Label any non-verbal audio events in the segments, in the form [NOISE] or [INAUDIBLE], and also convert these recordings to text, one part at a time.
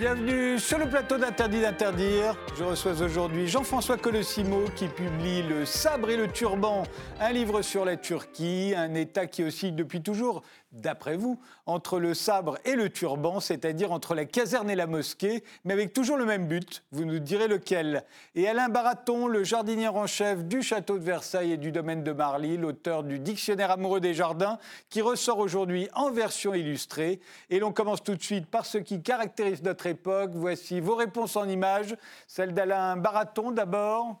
Bienvenue sur le plateau d'Interdit d'interdire. Je reçois aujourd'hui Jean-François Colosimo qui publie Le sabre et le turban, un livre sur la Turquie, un État qui oscille depuis toujours d'après vous, entre le sabre et le turban, c'est-à-dire entre la caserne et la mosquée, mais avec toujours le même but, vous nous direz lequel. Et Alain Baraton, le jardinier en chef du château de Versailles et du domaine de Marly, l'auteur du Dictionnaire amoureux des jardins, qui ressort aujourd'hui en version illustrée. Et l'on commence tout de suite par ce qui caractérise notre époque. Voici vos réponses en images. Celle d'Alain Baraton d'abord.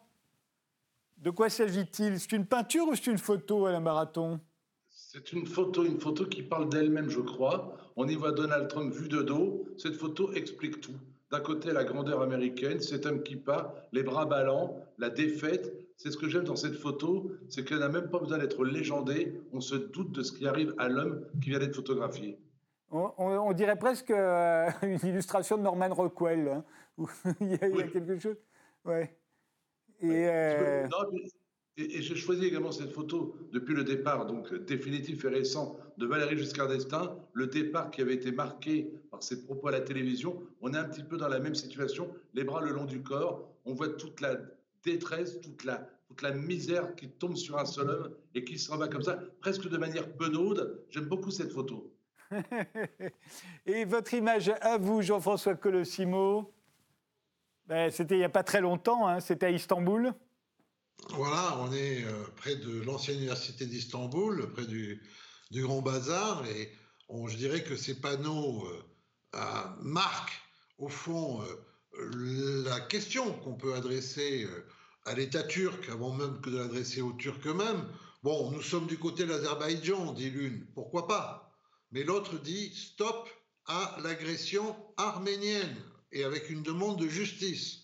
De quoi s'agit-il? C'est une peinture ou c'est une photo, Alain Baraton? C'est une photo, une photo qui parle d'elle-même, je crois. On y voit Donald Trump vu de dos. Cette photo explique tout. D'un côté, la grandeur américaine, cet homme qui part, les bras ballants, la défaite. C'est ce que j'aime dans cette photo, c'est qu'elle n'a même pas besoin d'être légendée. On se doute de ce qui arrive à l'homme qui vient d'être photographié. On, dirait presque euh, [LAUGHS] une illustration de Norman Rockwell. Hein, [LAUGHS] il, y a, quelque chose. Ouais. Et, euh, et, j'ai choisi également cette photo depuis le départ, donc définitif et récent, de Valérie Giscard d'Estaing, le départ qui avait été marqué par ses propos à la télévision. On est un petit peu dans la même situation, les bras le long du corps. On voit toute la détresse, toute la, toute la misère qui tombe sur un seul homme et qui s'en va comme ça, presque de manière penaude. J'aime beaucoup cette photo. [LAUGHS] et votre image à vous, Jean-François Colossimo ben, C'était il n'y a pas très longtemps, hein, c'était à Istanbul. Voilà, on est euh, près de l'ancienne université d'Istanbul, près du, Grand Bazar, et je dirais que ces panneaux euh, marquent au fond euh, la question qu'on peut adresser à l'État turc, avant même que de l'adresser aux Turcs eux-mêmes. Bon, nous sommes du côté de l'Azerbaïdjan, dit l'une, pourquoi pas? Mais l'autre dit stop à l'agression arménienne, et avec une demande de justice.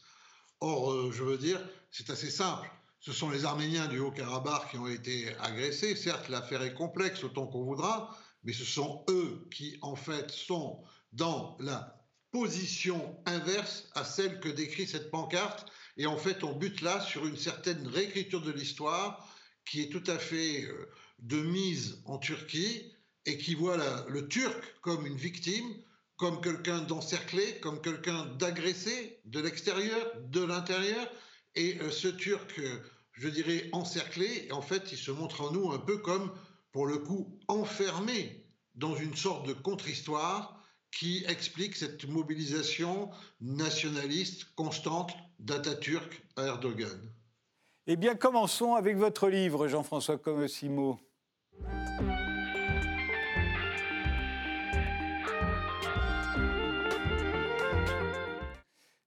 Or, je veux dire, c'est assez simple ce sont les Arméniens du Haut-Karabakh qui ont été agressés. Certes, l'affaire est complexe autant qu'on voudra, mais ce sont eux qui, en fait, sont dans la position inverse à celle que décrit cette pancarte. Et en fait, on bute là sur une certaine réécriture de l'histoire qui est tout à fait euh, de mise en Turquie et qui voit le Turc comme une victime, comme quelqu'un d'encerclé, comme quelqu'un d'agressé de l'extérieur, de l'intérieur, et euh, ce Turc, euh, je dirais, encerclé, en fait, il se montre en nous un peu comme, pour le coup, enfermé dans une sorte de contre-histoire qui explique cette mobilisation nationaliste constante d'Atatürk à Erdogan. Eh bien, commençons avec votre livre, Jean-François Comosimo.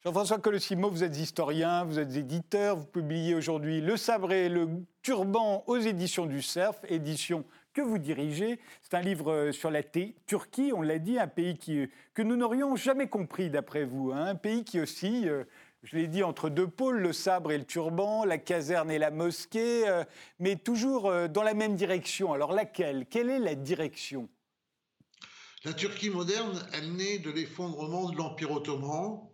Jean-François Colossimo, vous êtes historien, vous êtes éditeur, vous publiez aujourd'hui Le sabre et le turban aux éditions du Cerf, édition que vous dirigez. C'est un livre sur la Turquie, on l'a dit, un pays qui, que nous n'aurions jamais compris d'après vous, hein. un pays qui aussi, euh, je l'ai dit, entre deux pôles, le sabre et le turban, la caserne et la mosquée, euh, mais toujours euh, dans la même direction. Alors laquelle? Quelle est la direction? La Turquie moderne, elle naît de l'effondrement de l'Empire ottoman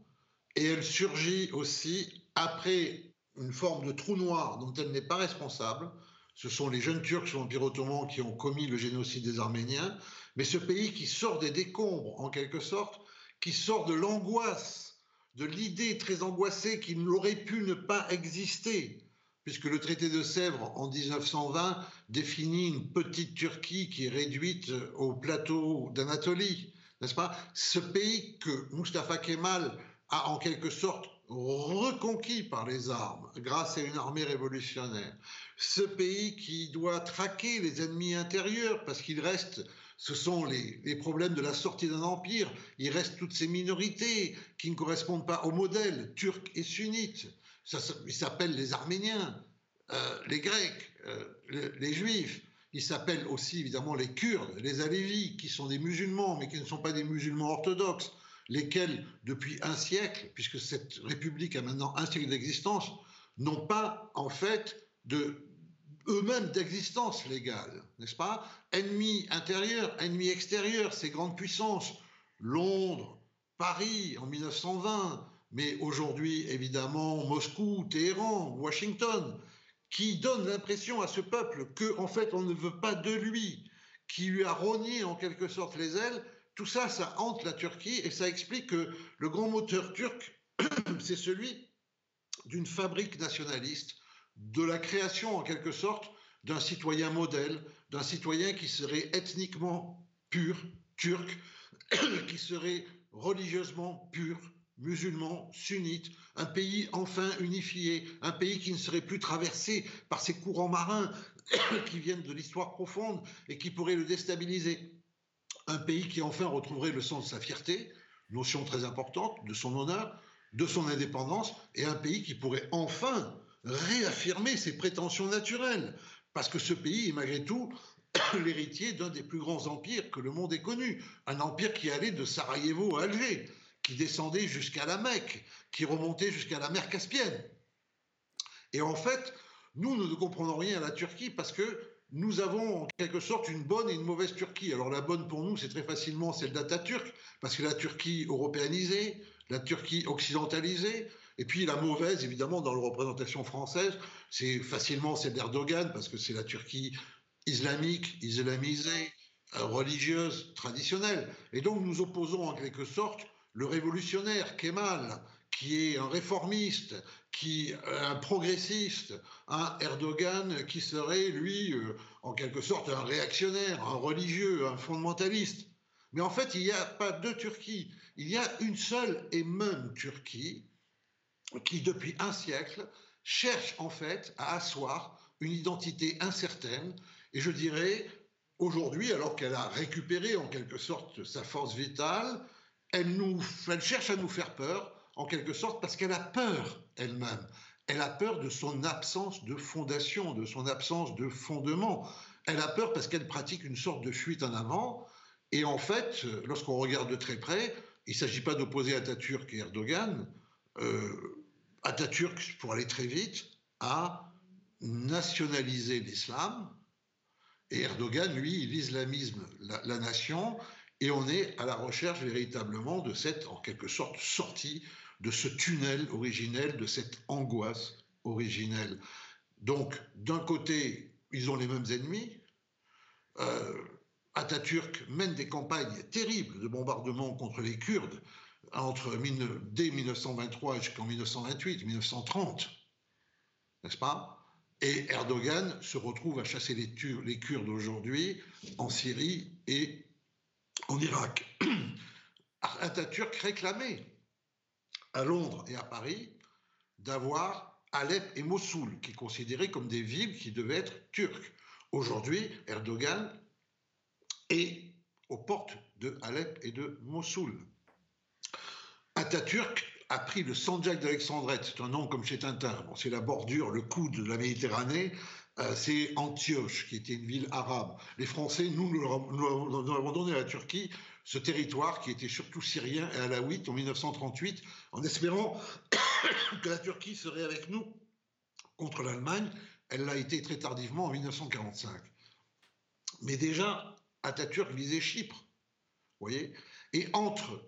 et elle surgit aussi après une forme de trou noir dont elle n'est pas responsable. Ce sont les jeunes Turcs sous l'Empire ottoman qui ont commis le génocide des Arméniens, mais ce pays qui sort des décombres en quelque sorte, qui sort de l'angoisse, de l'idée très angoissée qu'il n'aurait pu ne pas exister, puisque le traité de Sèvres en 1920 définit une petite Turquie qui est réduite au plateau d'Anatolie, n'est-ce pas? Ce pays que Mustafa Kemal a en quelque sorte reconquis par les armes grâce à une armée révolutionnaire. Ce pays qui doit traquer les ennemis intérieurs parce qu'il reste, ce sont les, problèmes de la sortie d'un empire, il reste toutes ces minorités qui ne correspondent pas au modèle turc et sunnite. Ils s'appellent les Arméniens, euh, les Grecs, euh, les, les Juifs. Ils s'appellent aussi évidemment les Kurdes, les Alévis, qui sont des musulmans, mais qui ne sont pas des musulmans orthodoxes lesquels, depuis un siècle, puisque cette République a maintenant un siècle d'existence, n'ont pas, en fait, eux-mêmes d'existence légale, n'est-ce pas? Ennemis intérieurs, ennemis extérieurs, ces grandes puissances, Londres, Paris en 1920, mais aujourd'hui évidemment Moscou, Téhéran, Washington, qui donnent l'impression à ce peuple que en fait on ne veut pas de lui, qui lui a rogné en quelque sorte les ailes tout ça, ça hante la Turquie et ça explique que le grand moteur turc, [CLEARS THROAT] c'est celui d'une fabrique nationaliste, de la création en quelque sorte d'un citoyen modèle, d'un citoyen qui serait ethniquement pur, turc, [CLEARS THROAT] qui serait religieusement pur, musulman, sunnite, un pays enfin unifié, un pays qui ne serait plus traversé par ces courants marins [CLEARS THROAT] qui viennent de l'histoire profonde et qui pourraient le déstabiliser. Un pays qui enfin retrouverait le sens de sa fierté, notion très importante, de son honneur, de son indépendance, et un pays qui pourrait enfin réaffirmer ses prétentions naturelles. Parce que ce pays est malgré tout [COUGHS] l'héritier d'un des plus grands empires que le monde ait connu, un empire qui allait de Sarajevo à Alger, qui descendait jusqu'à la Mecque, qui remontait jusqu'à la mer Caspienne. Et en fait, nous, nous ne comprenons rien à la Turquie parce que nous avons en quelque sorte une bonne et une mauvaise Turquie. Alors la bonne pour nous, c'est très facilement celle d'Atatürk, parce que la Turquie européanisée, la Turquie occidentalisée, et puis la mauvaise, évidemment, dans la représentation française, c'est facilement celle d'Erdogan, parce que c'est la Turquie islamique, islamisée, euh, religieuse, traditionnelle. Et donc nous opposons en quelque sorte le révolutionnaire Kemal, qui est un réformiste, qui un progressiste, un Erdogan qui serait lui euh, en quelque sorte un réactionnaire, un religieux, un fondamentaliste. Mais en fait, il n'y a pas deux Turquies, il y a une seule et même Turquie qui depuis un siècle cherche en fait à asseoir une identité incertaine. Et je dirais aujourd'hui, alors qu'elle a récupéré en quelque sorte sa force vitale, elle cherche à nous faire peur, en quelque sorte, parce qu'elle a peur elle-même. Elle a peur de son absence de fondation, de son absence de fondement. Elle a peur parce qu'elle pratique une sorte de fuite en avant. Et en fait, lorsqu'on regarde de très près, il ne s'agit pas d'opposer Atatürk et Erdogan. Euh, Atatürk, pour aller très vite, a nationalisé l'islam. Et Erdogan, lui, il islamisme la nation et on est à la recherche véritablement de cette, en quelque sorte, sortie de ce tunnel originel, de cette angoisse originelle. Donc, d'un côté, ils ont les mêmes ennemis. Euh, Atatürk mène des campagnes terribles de bombardement contre les Kurdes entre, dès 1923 jusqu'en 1928, 1930, n'est-ce pas? Et Erdogan se retrouve à chasser les, les Kurdes aujourd'hui en Syrie et en Irak. [COUGHS] Atatürk réclamait à Londres et à Paris d'avoir Alep et Mossoul, qui considéraient comme des villes qui devaient être turques. Aujourd'hui, Erdogan est aux portes de Alep et de Mossoul. Atatürk a pris le Sanjak d'Alexandrette, c'est un nom comme chez Tintin, c'est la bordure, le coude de la Méditerranée, euh, c'est Antioche, qui était une ville arabe. Les Français, nous, nous, avons donné à la Turquie ce territoire qui était surtout syrien et alaouite en 1938, en espérant [COUGHS] que la Turquie serait avec nous contre l'Allemagne. Elle l'a été très tardivement en 1945. Mais déjà, Atatürk visait Chypre, voyez Et entre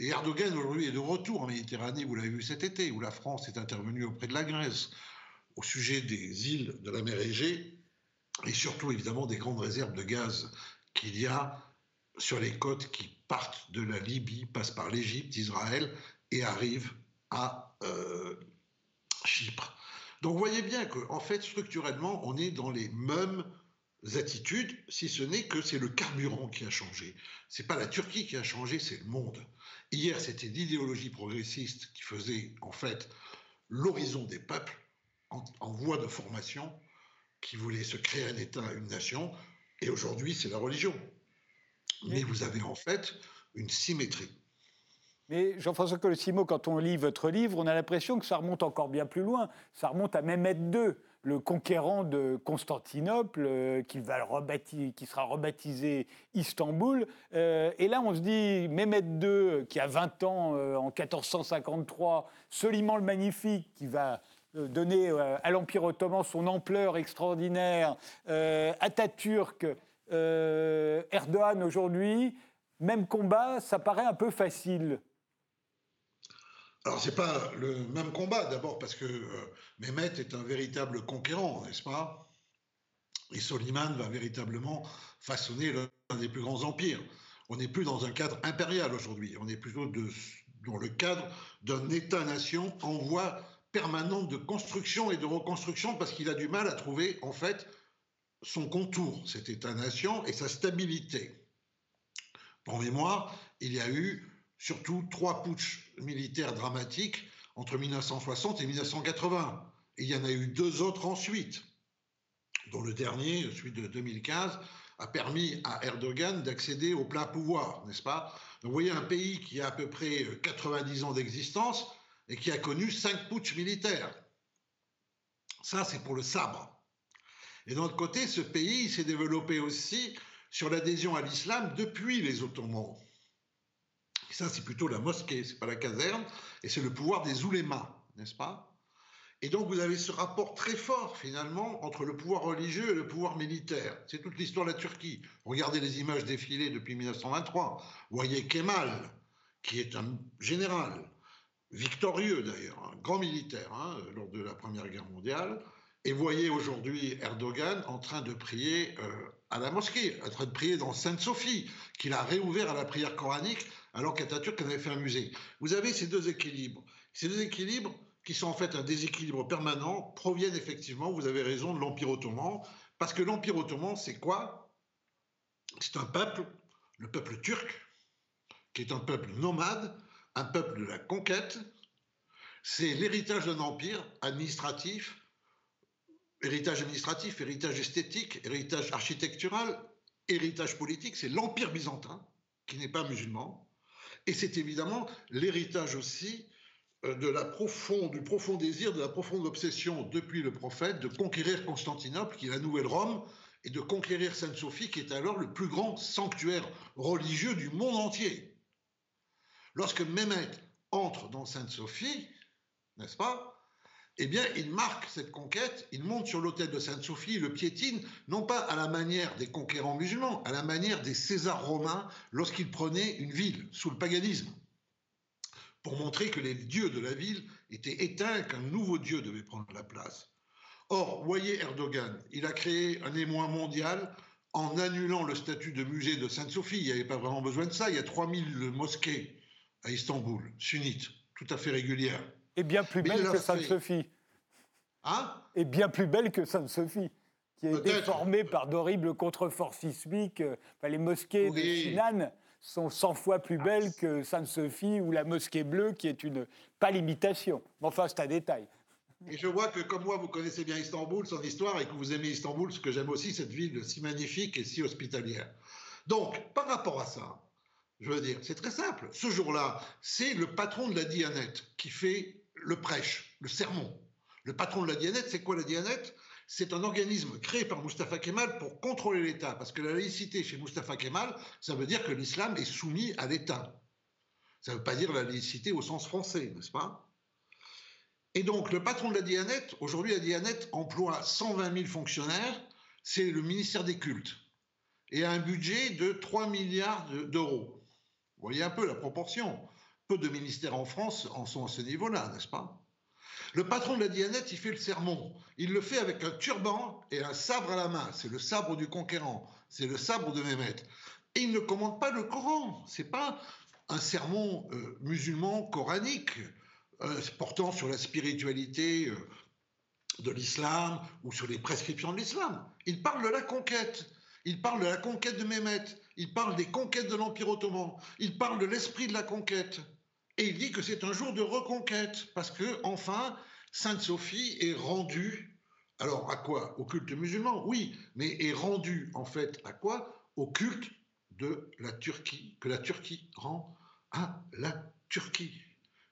et Erdogan aujourd'hui est de retour en Méditerranée, vous l'avez vu cet été, où la France est intervenue auprès de la Grèce au sujet des îles de la mer Égée et surtout évidemment des grandes réserves de gaz qu'il y a sur les côtes qui partent de la Libye, passent par l'Égypte, Israël et arrivent à euh, Chypre. Donc vous voyez bien qu'en en fait, structurellement, on est dans les mêmes attitudes, si ce n'est que c'est le carburant qui a changé. C'est pas la Turquie qui a changé, c'est le monde. Hier, c'était l'idéologie progressiste qui faisait en fait l'horizon des peuples en, voie de formation qui voulait se créer un État, une nation, et aujourd'hui c'est la religion. Mais vous avez en fait une symétrie. Mais Jean-François Colossimo, quand on lit votre livre, on a l'impression que ça remonte encore bien plus loin. Ça remonte à Mehmet II, le conquérant de Constantinople, euh, qui, va qui sera rebaptisé Istanbul. Euh, et là, on se dit, Mehmet II, qui a 20 ans euh, en 1453, Soliman le Magnifique, qui va donner à l'Empire ottoman son ampleur extraordinaire, euh, Erdogan aujourd'hui, même combat, ça paraît un peu facile. Alors, ce n'est pas le même combat, d'abord parce que Mehmet est un véritable conquérant, n'est-ce pas? Et Soliman va véritablement façonner l'un des plus grands empires. On n'est plus dans un cadre impérial aujourd'hui, on est plutôt dans le cadre d'un État-nation en voie permanente de construction et de reconstruction parce qu'il a du mal à trouver en fait son contour, cet État-nation et sa stabilité. Pour mémoire, il y a eu surtout trois putschs militaires dramatiques entre 1960 et 1980. Et il y en a eu deux autres ensuite, dont le dernier, celui de 2015, a permis à Erdogan d'accéder au plein pouvoir, n'est-ce pas? Vous voyez un pays qui a à peu près 90 ans d'existence et qui a connu cinq putschs militaires. Ça, c'est pour le sabre. Et d'un autre côté, ce pays s'est développé aussi sur l'adhésion à l'islam depuis les Ottomans. Ça, c'est plutôt la mosquée, c'est pas la caserne, et c'est le pouvoir des oulémas, n'est-ce pas? Et donc vous avez ce rapport très fort finalement entre le pouvoir religieux et le pouvoir militaire. C'est toute l'histoire de la Turquie. Regardez les images défilées depuis 1923. Vous voyez Kemal, qui est un général, victorieux d'ailleurs, un grand militaire hein, lors de la Première Guerre mondiale, et voyez aujourd'hui Erdogan en train de prier euh, à la mosquée, en train de prier dans Sainte-Sophie, qu'il a réouvert à la prière coranique alors qu'Atatürk avait fait un musée. Vous avez ces deux équilibres. Ces deux équilibres qui sont en fait un déséquilibre permanent, proviennent effectivement, vous avez raison, de l'Empire ottoman. Parce que l'Empire ottoman, c'est quoi? C'est un peuple, le peuple turc, qui est un peuple nomade, un peuple de la conquête. C'est l'héritage d'un empire administratif, héritage administratif, héritage esthétique, héritage architectural, héritage politique. C'est l'Empire byzantin, qui n'est pas musulman. Et c'est évidemment l'héritage aussi euh, de la profonde, du profond désir, de la profonde obsession depuis le prophète de conquérir Constantinople, qui est la nouvelle Rome, et de conquérir Sainte-Sophie, qui est alors le plus grand sanctuaire religieux du monde entier. Lorsque Mehmet entre dans Sainte-Sophie, n'est-ce pas eh bien, il marque cette conquête, il monte sur l'autel de Sainte-Sophie, le piétine, non pas à la manière des conquérants musulmans, à la manière des Césars romains lorsqu'ils prenaient une ville sous le paganisme pour montrer que les dieux de la ville étaient éteints, qu'un nouveau dieu devait prendre la place. Or, voyez Erdogan, il a créé un émoi mondial en annulant le statut de musée de Sainte-Sophie. Il n'y avait pas vraiment besoin de ça. Il y a 3000 mosquées à Istanbul, sunnites, tout à fait régulières. Et bien plus belle que Sainte-Sophie. Hein? Et bien plus belle que Sainte-Sophie, qui a été formée par d'horribles contreforts sismiques. Enfin, les mosquées de Sinan sont 100 fois plus belles que Sainte-Sophie ou la Mosquée Bleue, qui est une pas l'imitation. Enfin, c'est un détail. Et je vois que, comme moi, vous connaissez bien Istanbul, son histoire, et que vous aimez Istanbul, ce que j'aime aussi, cette ville si magnifique et si hospitalière. Donc, par rapport à ça, je veux dire, c'est très simple. Ce jour-là, c'est le patron de la Dianette qui fait le prêche, le sermon. Le patron de la Dianette, c'est quoi la Dianette? C'est un organisme créé par Mustafa Kemal pour contrôler l'État, parce que la laïcité chez Mustafa Kemal, ça veut dire que l'islam est soumis à l'État. Ça ne veut pas dire la laïcité au sens français, n'est-ce pas? Et donc, le patron de la Dianette, aujourd'hui, la Dianette emploie 120 000 fonctionnaires, c'est le ministère des cultes, et a un budget de 3 milliards d'euros. Vous voyez un peu la proportion. Peu de ministères en France en sont à ce niveau-là, n'est-ce pas? Le patron de la Dianette, il fait le sermon. Il le fait avec un turban et un sabre à la main. C'est le sabre du conquérant. C'est le sabre de Mehmet. Et il ne commande pas le Coran. C'est pas un sermon euh, musulman coranique euh, portant sur la spiritualité euh, de l'islam ou sur les prescriptions de l'islam. Il parle de la conquête. Il parle de la conquête de Mehmet. Il parle des conquêtes de l'Empire ottoman. Il parle de l'esprit de la conquête. Et il dit que c'est un jour de reconquête, parce que, enfin, Sainte-Sophie est rendue, alors à quoi? Au culte musulman, oui, mais est rendue, en fait, à quoi? Au culte de la Turquie, que la Turquie rend à la Turquie,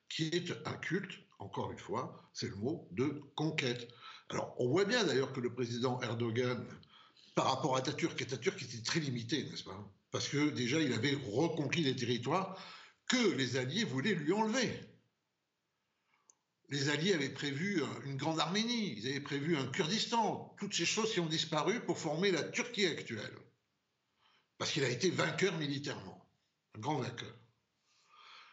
qui est un culte, encore une fois, c'est le mot, de conquête. Alors, on voit bien d'ailleurs que le président Erdogan, par rapport à Atatürk, Atatürk était très limité, n'est-ce pas? Parce que déjà, il avait reconquis des territoires que les Alliés voulaient lui enlever. Les Alliés avaient prévu une grande Arménie, ils avaient prévu un Kurdistan, toutes ces choses qui ont disparu pour former la Turquie actuelle. Parce qu'il a été vainqueur militairement, un grand vainqueur.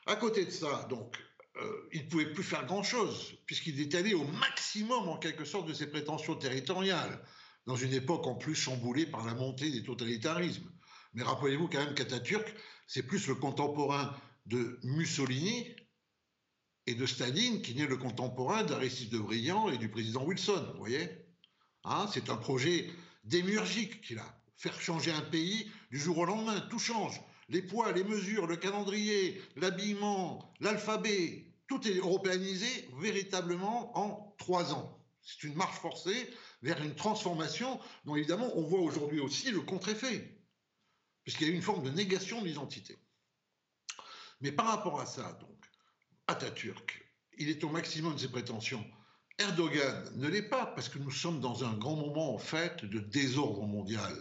À côté de ça, donc, euh, il ne pouvait plus faire grand-chose, puisqu'il est allé au maximum, en quelque sorte, de ses prétentions territoriales, dans une époque en plus chamboulée par la montée des totalitarismes. Mais rappelez-vous quand même qu'Atatürk c'est plus le contemporain de Mussolini et de Staline qui n'est le contemporain d'Aristide de Briand et du président Wilson, vous voyez? Hein, C'est un projet démiurgique qu'il a. Faire changer un pays du jour au lendemain, tout change. Les poids, les mesures, le calendrier, l'habillement, l'alphabet, tout est européanisé véritablement en trois ans. C'est une marche forcée vers une transformation dont évidemment on voit aujourd'hui aussi le contre-effet, puisqu'il y a une forme de négation de l'identité. Mais par rapport à ça, donc, Atatürk, il est au maximum de ses prétentions. Erdogan ne l'est pas, parce que nous sommes dans un grand moment, en fait, de désordre mondial.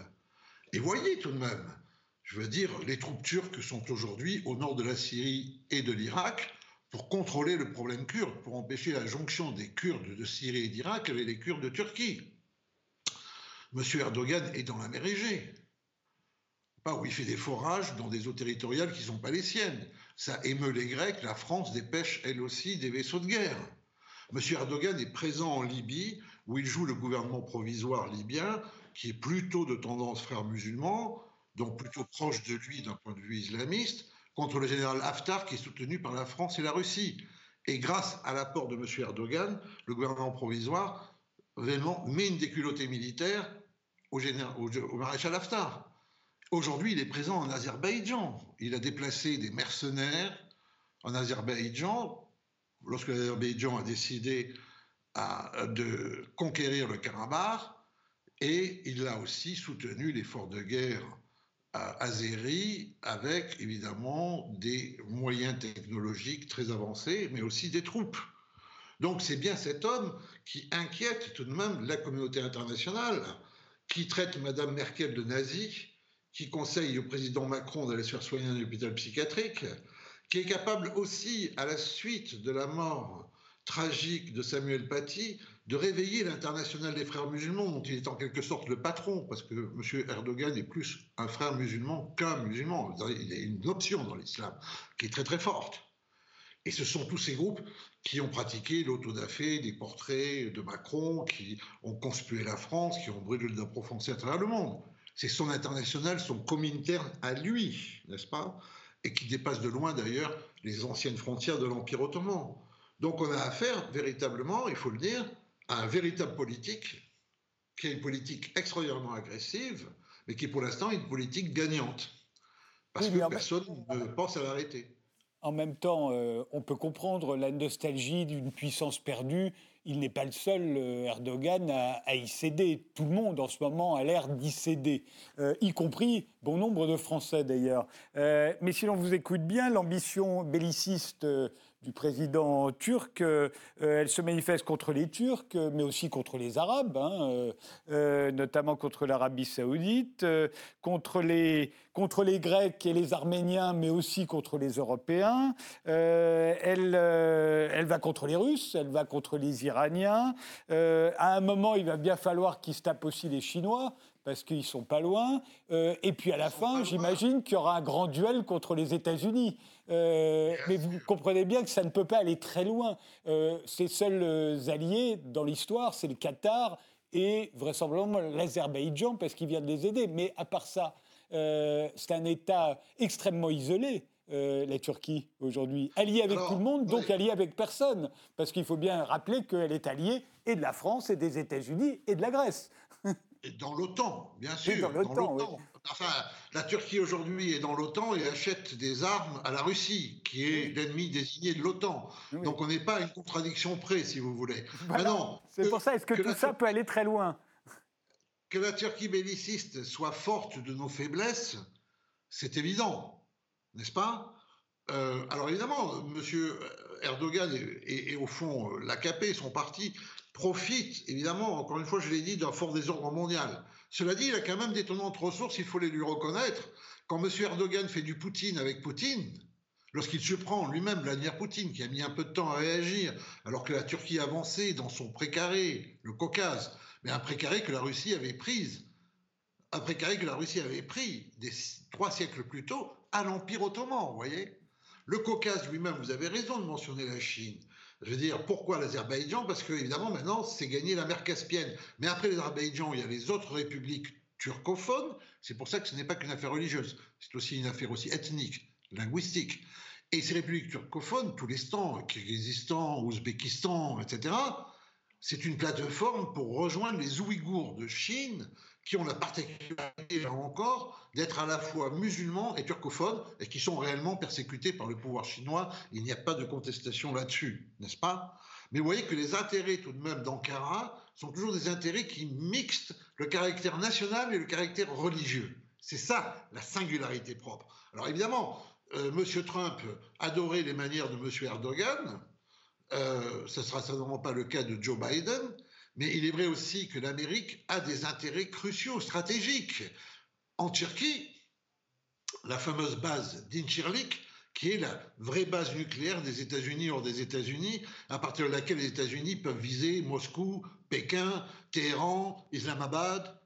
Et voyez tout de même, je veux dire, les troupes turques sont aujourd'hui au nord de la Syrie et de l'Irak pour contrôler le problème kurde, pour empêcher la jonction des Kurdes de Syrie et d'Irak avec les Kurdes de Turquie. Monsieur Erdogan est dans la mer Égée. Pas où il fait des forages dans des eaux territoriales qui ne sont pas les siennes. Ça émeut les Grecs, la France dépêche elle aussi des vaisseaux de guerre. Monsieur Erdogan est présent en Libye, où il joue le gouvernement provisoire libyen, qui est plutôt de tendance frère musulman, donc plutôt proche de lui d'un point de vue islamiste, contre le général Haftar qui est soutenu par la France et la Russie. Et grâce à l'apport de M. Erdogan, le gouvernement provisoire vraiment met une déculottée militaire au, au maréchal Haftar. Aujourd'hui, il est présent en Azerbaïdjan. Il a déplacé des mercenaires en Azerbaïdjan lorsque l'Azerbaïdjan a décidé de conquérir le Karabakh et il a aussi soutenu l'effort de guerre azéri avec évidemment des moyens technologiques très avancés, mais aussi des troupes. Donc c'est bien cet homme qui inquiète tout de même la communauté internationale, qui traite Madame Merkel de nazie, qui conseille au président Macron d'aller se faire soigner dans un hôpital psychiatrique, qui est capable aussi, à la suite de la mort tragique de Samuel Paty, de réveiller l'international des frères musulmans, dont il est en quelque sorte le patron, parce que M. Erdogan est plus un frère musulman qu'un musulman. Il a une option dans l'islam qui est très très forte. Et ce sont tous ces groupes qui ont pratiqué l'autodafé des portraits de Macron, qui ont conspué la France, qui ont brûlé le drapeau français à travers le monde. C'est son international, son communautaire à lui, n'est-ce pas? Et qui dépasse de loin d'ailleurs les anciennes frontières de l'Empire ottoman. Donc on a affaire véritablement, il faut le dire, un véritable politique qui est une politique extraordinairement agressive, mais qui pour l'instant est une politique gagnante. Parce que personne ne pense à l'arrêter. En même temps, euh, on peut comprendre la nostalgie d'une puissance perdue. Il n'est pas le seul, euh, Erdogan, à, y céder. Tout le monde, en ce moment, a l'air d'y céder, euh, y compris bon nombre de Français, d'ailleurs. mais si l'on vous écoute bien, l'ambition belliciste du président turc, euh, elle se manifeste contre les Turcs, mais aussi contre les Arabes, hein, euh, euh, notamment contre l'Arabie saoudite, contre, les, contre les Grecs et les Arméniens, mais aussi contre les Européens. elle, elle va contre les Russes, elle va contre les Iraniens. à un moment, il va bien falloir qu'ils se tapent aussi les Chinois parce qu'ils sont pas loin. et puis à la fin, j'imagine qu'il y aura un grand duel contre les États-Unis. Euh, mais vous comprenez bien que ça ne peut pas aller très loin. Euh, ses seuls euh, alliés dans l'histoire, c'est le Qatar et vraisemblablement l'Azerbaïdjan, parce qu'il vient de les aider. Mais à part ça, c'est un État extrêmement isolé. la Turquie aujourd'hui, alliée avec tout le monde, donc alliée avec personne, parce qu'il faut bien rappeler qu'elle est alliée et de la France et des États-Unis et de la Grèce. Et dans l'OTAN, bien sûr. dans l'OTAN, Enfin, la Turquie aujourd'hui est dans l'OTAN et achète des armes à la Russie, qui est l'ennemi désigné de l'OTAN. Donc on n'est pas à une contradiction près, si vous voulez. C'est pour ça, est-ce que, tout ça peut aller très loin? Que la Turquie belliciste soit forte de nos faiblesses, c'est évident, n'est-ce pas? Euh, alors évidemment, M. Erdogan et, au fond l'AKP, son parti, profitent évidemment, encore une fois, je l'ai dit, d'un fort désordre mondial. Cela dit, il a quand même d'étonnantes ressources, il faut les lui reconnaître. Quand M. Erdogan fait du Poutine avec Poutine, lorsqu'il se prend lui-même Vladimir Poutine, qui a mis un peu de temps à réagir, alors que la Turquie avançait dans son précaré, le Caucase, mais un précaré que la Russie avait pris, un précaré que la Russie avait pris des, trois siècles plus tôt à l'Empire ottoman, vous voyez Le Caucase lui-même, vous avez raison de mentionner la Chine. Je veux dire, pourquoi l'Azerbaïdjan? Parce que, évidemment, maintenant, c'est gagné la mer Caspienne. Mais après l'Azerbaïdjan, il y a les autres républiques turcophone. C'est pour ça que ce n'est pas qu'une affaire religieuse, c'est aussi une affaire aussi ethnique, linguistique. Et ces républiques turcophones, tous les temps, Kyrgyzstan, Ouzbékistan, etc., c'est une plateforme pour rejoindre les Ouïghours de Chine, qui ont la particularité, là encore, d'être à la fois musulmans et turcophones, et qui sont réellement persécutés par le pouvoir chinois. Il n'y a pas de contestation là-dessus, n'est-ce pas? Mais vous voyez que les intérêts, tout de même, d'Ankara sont toujours des intérêts qui mixent le caractère national et le caractère religieux. C'est ça, la singularité propre. Alors évidemment, euh, M. Trump adorait les manières de M. Erdogan, euh, ce ne sera certainement pas le cas de Joe Biden, mais il est vrai aussi que l'Amérique a des intérêts cruciaux, stratégiques. En Turquie, la fameuse base d'Inchirlik, qui est la vraie base nucléaire des États-Unis hors des États-Unis, à partir de laquelle les États-Unis peuvent viser Moscou, Pékin, Téhéran, Islamabad.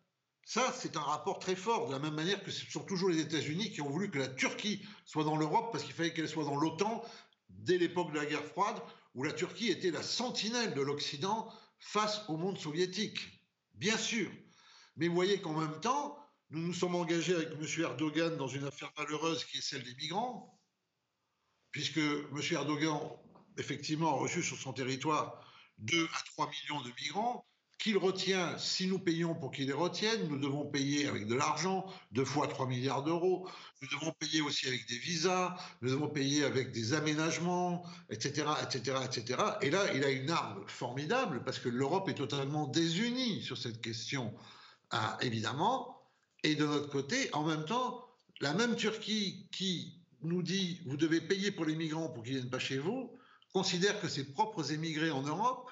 Ça, c'est un rapport très fort, de la même manière que ce sont toujours les États-Unis qui ont voulu que la Turquie soit dans l'Europe parce qu'il fallait qu'elle soit dans l'OTAN dès l'époque de la guerre froide, où la Turquie était la sentinelle de l'Occident face au monde soviétique. Bien sûr. Mais vous voyez qu'en même temps, nous nous sommes engagés avec M. Erdogan dans une affaire malheureuse qui est celle des migrants, puisque M. Erdogan, effectivement, a reçu sur son territoire 2 à 3 millions de migrants, qu'il retient, si nous payons pour qu'il les retienne, nous devons payer avec de l'argent, deux fois 3 milliards d'euros, nous devons payer aussi avec des visas, nous devons payer avec des aménagements, etc., etc., etc. Et là, il a une arme formidable parce que l'Europe est totalement désunie sur cette question, ah, évidemment. Et de notre côté, en même temps, la même Turquie qui nous dit vous devez payer pour les migrants pour qu'ils viennent pas chez vous, considère que ses propres émigrés en Europe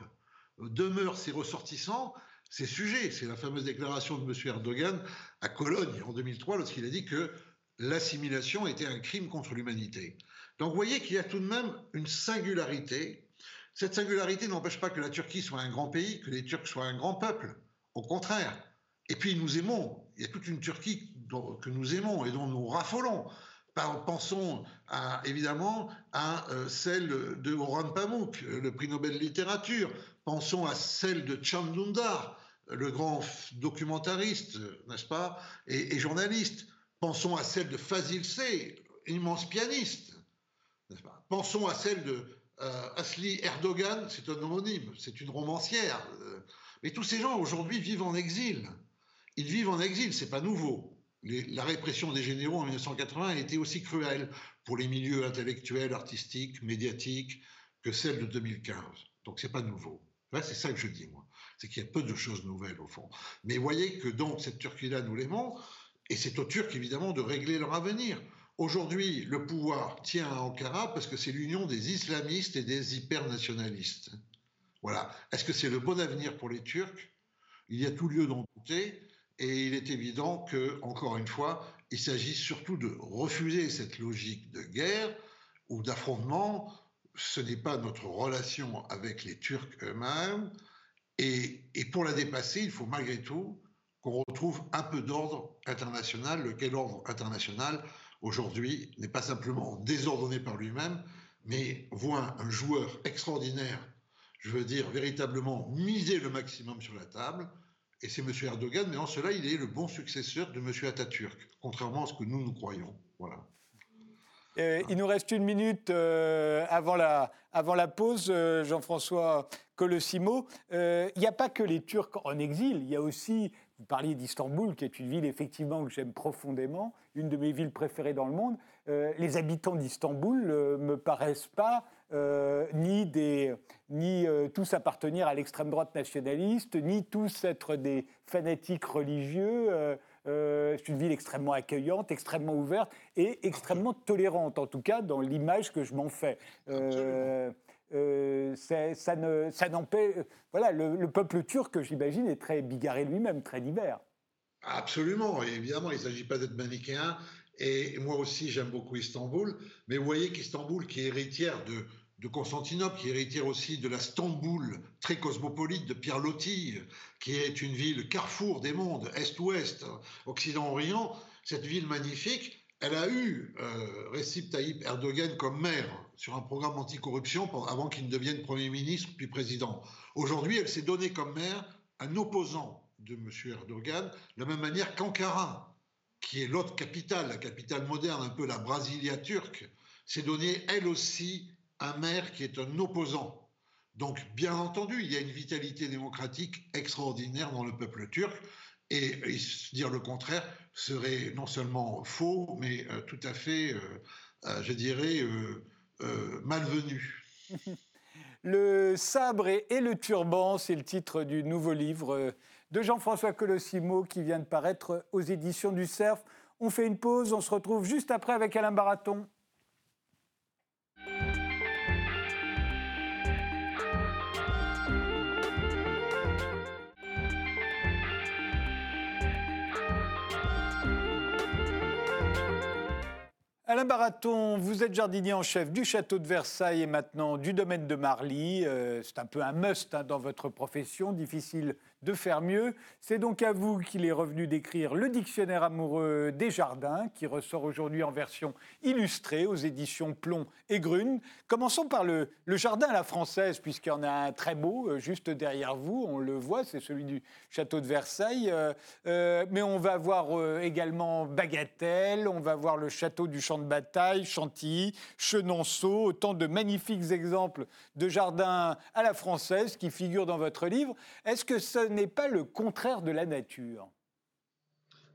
demeurent ses ressortissants, ses sujets. C'est la fameuse déclaration de M. Erdogan à Cologne en 2003 lorsqu'il a dit que l'assimilation était un crime contre l'humanité. Donc vous voyez qu'il y a tout de même une singularité. Cette singularité n'empêche pas que la Turquie soit un grand pays, que les Turcs soient un grand peuple. Au contraire. Et puis nous aimons. Il y a toute une Turquie que nous aimons et dont nous raffolons. Pensons évidemment à euh, celle de Orhan Pamuk, le prix Nobel de littérature. Pensons à celle de Chan Dündar, le grand documentariste, n'est-ce pas, et, journaliste. Pensons à celle de Fazil Sey, immense pianiste. Pas Pensons à celle de euh, Asli Erdogan, c'est un homonyme, c'est une romancière. Mais tous ces gens aujourd'hui vivent en exil. Ils vivent en exil, c'est pas nouveau la répression des généraux en 1980 a été aussi cruelle pour les milieux intellectuels, artistiques, médiatiques que celle de 2015. Donc c'est pas nouveau. C'est ça que je dis moi. C'est qu'il y a peu de choses nouvelles au fond. Mais voyez que donc cette Turquie-là, nous l'aimons, et c'est aux Turcs évidemment de régler leur avenir. Aujourd'hui, le pouvoir tient à Ankara parce que c'est l'union des islamistes et des hypernationalistes. Voilà. Est-ce que c'est le bon avenir pour les Turcs? Il y a tout lieu d'en douter. Et il est évident que, encore une fois, il s'agit surtout de refuser cette logique de guerre ou d'affrontement. Ce n'est pas notre relation avec les Turcs eux-mêmes. Et, pour la dépasser, il faut malgré tout qu'on retrouve un peu d'ordre international, lequel ordre international, aujourd'hui, n'est pas simplement désordonné par lui-même, mais voit un joueur extraordinaire, je veux dire véritablement miser le maximum sur la table, et c'est M. Erdogan, mais en cela, il est le bon successeur de M. Atatürk, contrairement à ce que nous, nous croyons. Voilà. Euh, il nous reste une minute euh, avant, la, pause, euh, Jean-François Colosimo. Il n'y a pas que les Turcs en exil, il y a aussi, vous parliez d'Istanbul, qui est une ville effectivement que j'aime profondément, une de mes villes préférées dans le monde. les habitants d'Istanbul ne me paraissent pas euh, ni, des, ni euh, tous appartenir à l'extrême droite nationaliste, ni tous être des fanatiques religieux. Euh, c'est une ville extrêmement accueillante, extrêmement ouverte et extrêmement tolérante, en tout cas dans l'image que je m'en fais. ça, ne, ça n'empêche. Voilà, le, le, peuple turc, j'imagine, est très bigarré lui-même, très divers. Absolument, évidemment, il ne s'agit pas d'être manichéen. Et moi aussi, j'aime beaucoup Istanbul. Mais vous voyez qu'Istanbul, qui est héritière de, de Constantinople, qui est héritière aussi de la Stamboul très cosmopolite de Pierre Loti, qui est une ville carrefour des mondes, Est-Ouest, Occident-Orient, cette ville magnifique, elle a eu euh, Recep Tayyip Erdogan comme maire sur un programme anticorruption avant qu'il ne devienne Premier ministre puis président. Aujourd'hui, elle s'est donnée comme maire un opposant de M. Erdogan, de la même manière qu'Ankara, qui est l'autre capitale, la capitale moderne, un peu la Brasilia turque, s'est donné elle aussi un maire qui est un opposant. Donc, bien entendu, il y a une vitalité démocratique extraordinaire dans le peuple turc. Et, dire le contraire serait non seulement faux, mais euh, tout à fait, euh, euh, je dirais, malvenu. [LAUGHS] Le sabre et, le turban, c'est le titre du nouveau livre de Jean-François Colossimo qui vient de paraître aux éditions du Cerf. On fait une pause, on se retrouve juste après avec Alain Baraton. Alain Baraton, vous êtes jardinier en chef du château de Versailles et maintenant du domaine de Marly. Euh, c'est un peu un must hein, dans votre profession, difficile de faire mieux. C'est donc à vous qu'il est revenu d'écrire Le dictionnaire amoureux des jardins, qui ressort aujourd'hui en version illustrée aux éditions Plomb et Grune. Commençons par le, jardin à la française, puisqu'il y en a un très beau euh, juste derrière vous. On le voit, c'est celui du château de Versailles. Euh, euh, mais on va voir également Bagatelle, on va voir le château du champ de bataille, Chantilly, Chenonceau, autant de magnifiques exemples de jardins à la française qui figurent dans votre livre. Est-ce que ce n'est pas le contraire de la nature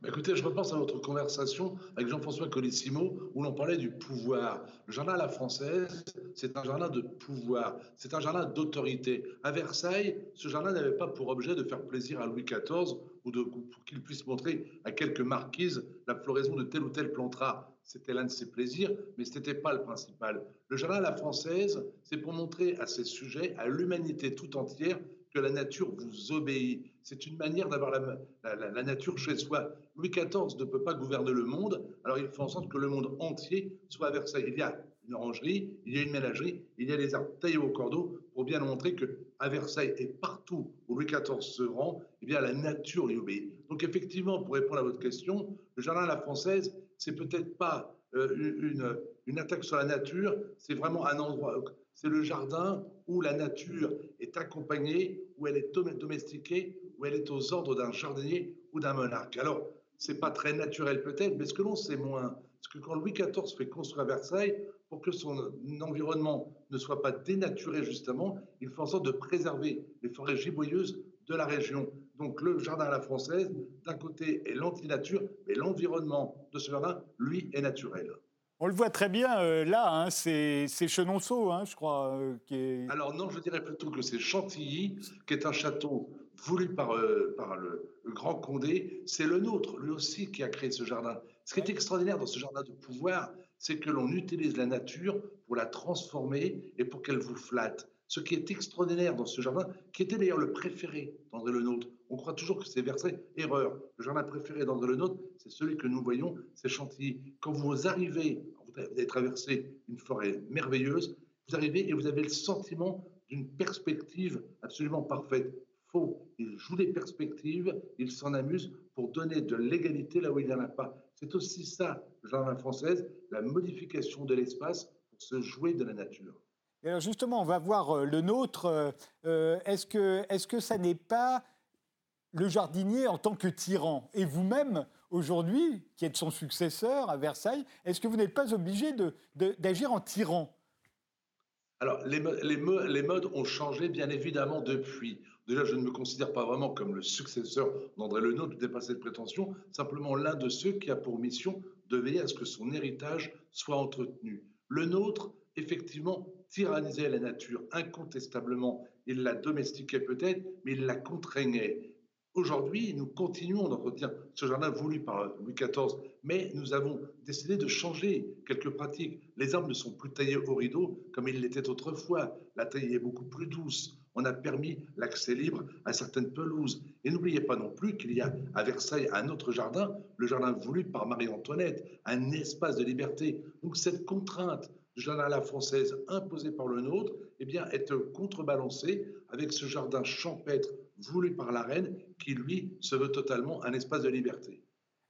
bah, écoutez, je repense à notre conversation avec Jean-François Colissimo où l'on parlait du pouvoir. Le jardin à la française, c'est un jardin de pouvoir, c'est un jardin d'autorité. À Versailles, ce jardin n'avait pas pour objet de faire plaisir à Louis XIV ou pour qu'il puisse montrer à quelques marquises la floraison de tel ou tel plantera. C'était l'un de ses plaisirs, mais ce n'était pas le principal. Le jardin à la française, c'est pour montrer à ses sujets, à l'humanité tout entière, que la nature vous obéit. C'est une manière d'avoir la, nature chez soi. Louis XIV ne peut pas gouverner le monde, alors il fait en sorte que le monde entier soit à Versailles. Il y a une orangerie, il y a une ménagerie, il y a des arbres taillés au cordeau pour bien montrer que à Versailles et partout où Louis XIV se rend, eh bien la nature lui obéit. Donc effectivement, pour répondre à votre question, le jardin à la française, c'est peut-être pas euh, une, une attaque sur la nature, c'est vraiment un endroit c'est le jardin où la nature est accompagnée, où elle est domestiquée, où elle est aux ordres d'un jardinier ou d'un monarque. Alors, c'est pas très naturel peut-être, mais ce que l'on sait moins, c'est que quand Louis XIV fait construire Versailles, pour que son environnement ne soit pas dénaturé justement, il fait en sorte de préserver les forêts giboyeuses de la région. Donc le jardin à la française, d'un côté, est l'anti-nature, mais l'environnement de ce jardin, lui, est naturel. On le voit très bien euh, là, hein, c'est Chenonceau, hein, je crois. Euh, qui est... Alors non, je dirais plutôt que c'est Chantilly, qui est un château voulu par, euh, par le, grand Condé. C'est le nôtre, lui aussi, qui a créé ce jardin. Ce qui est extraordinaire dans ce jardin de pouvoir, c'est que l'on utilise la nature pour la transformer et pour qu'elle vous flatte. Ce qui est extraordinaire dans ce jardin, qui était d'ailleurs le préféré d'André Le Nôtre, on croit toujours que c'est Versailles. Erreur. Le jardin préféré d'André Le Nôtre, c'est celui que nous voyons, c'est Chantilly. Quand vous arrivez, vous avez traversé une forêt merveilleuse, vous arrivez et vous avez le sentiment d'une perspective absolument parfaite. Faux. Il joue les perspectives, il s'en amuse pour donner de l'égalité là où il n'y en a pas. C'est aussi ça, le jardin française, la modification de l'espace pour se jouer de la nature alors justement, on va voir euh, le nôtre. Euh, euh, est-ce que, est que ça n'est pas le jardinier en tant que tyran? Et vous-même, aujourd'hui, qui êtes son successeur à Versailles, est-ce que vous n'êtes pas obligé d'agir en tyran? Alors, les, modes ont changé, bien évidemment, depuis. Déjà, je ne me considère pas vraiment comme le successeur d'André Le Nôtre, dépasser de prétention, simplement l'un de ceux qui a pour mission de veiller à ce que son héritage soit entretenu. Le nôtre, effectivement, tyrannisait la nature incontestablement. Il la domestiquait peut-être, mais il la contraignait. Aujourd'hui, nous continuons d'entretenir ce jardin voulu par Louis XIV, mais nous avons décidé de changer quelques pratiques. Les arbres ne sont plus taillés au rideau comme ils l'étaient autrefois. La taille est beaucoup plus douce. On a permis l'accès libre à certaines pelouses. Et n'oubliez pas non plus qu'il y a à Versailles un autre jardin, le jardin voulu par Marie-Antoinette, un espace de liberté. Donc cette contrainte jardin à la française imposé par le nôtre, eh bien, est contrebalancé avec ce jardin champêtre voulu par la reine qui, lui, se veut totalement un espace de liberté.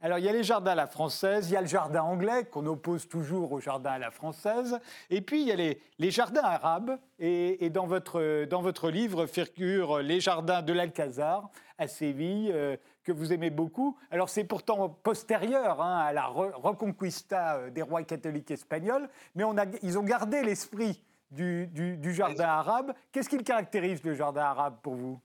Alors, il y a les jardins à la française, il y a le jardin anglais qu'on oppose toujours au jardin à la française, et puis il y a les, jardins arabes. Et, dans, votre, dans votre livre figurent les jardins de l'Alcazar à Séville, euh, que vous aimez beaucoup. Alors, c'est pourtant postérieur hein, à la reconquista euh, des rois catholiques espagnols, mais ils ont gardé l'esprit du, jardin arabe. Qu'est-ce qui caractérise, le jardin arabe, pour vous?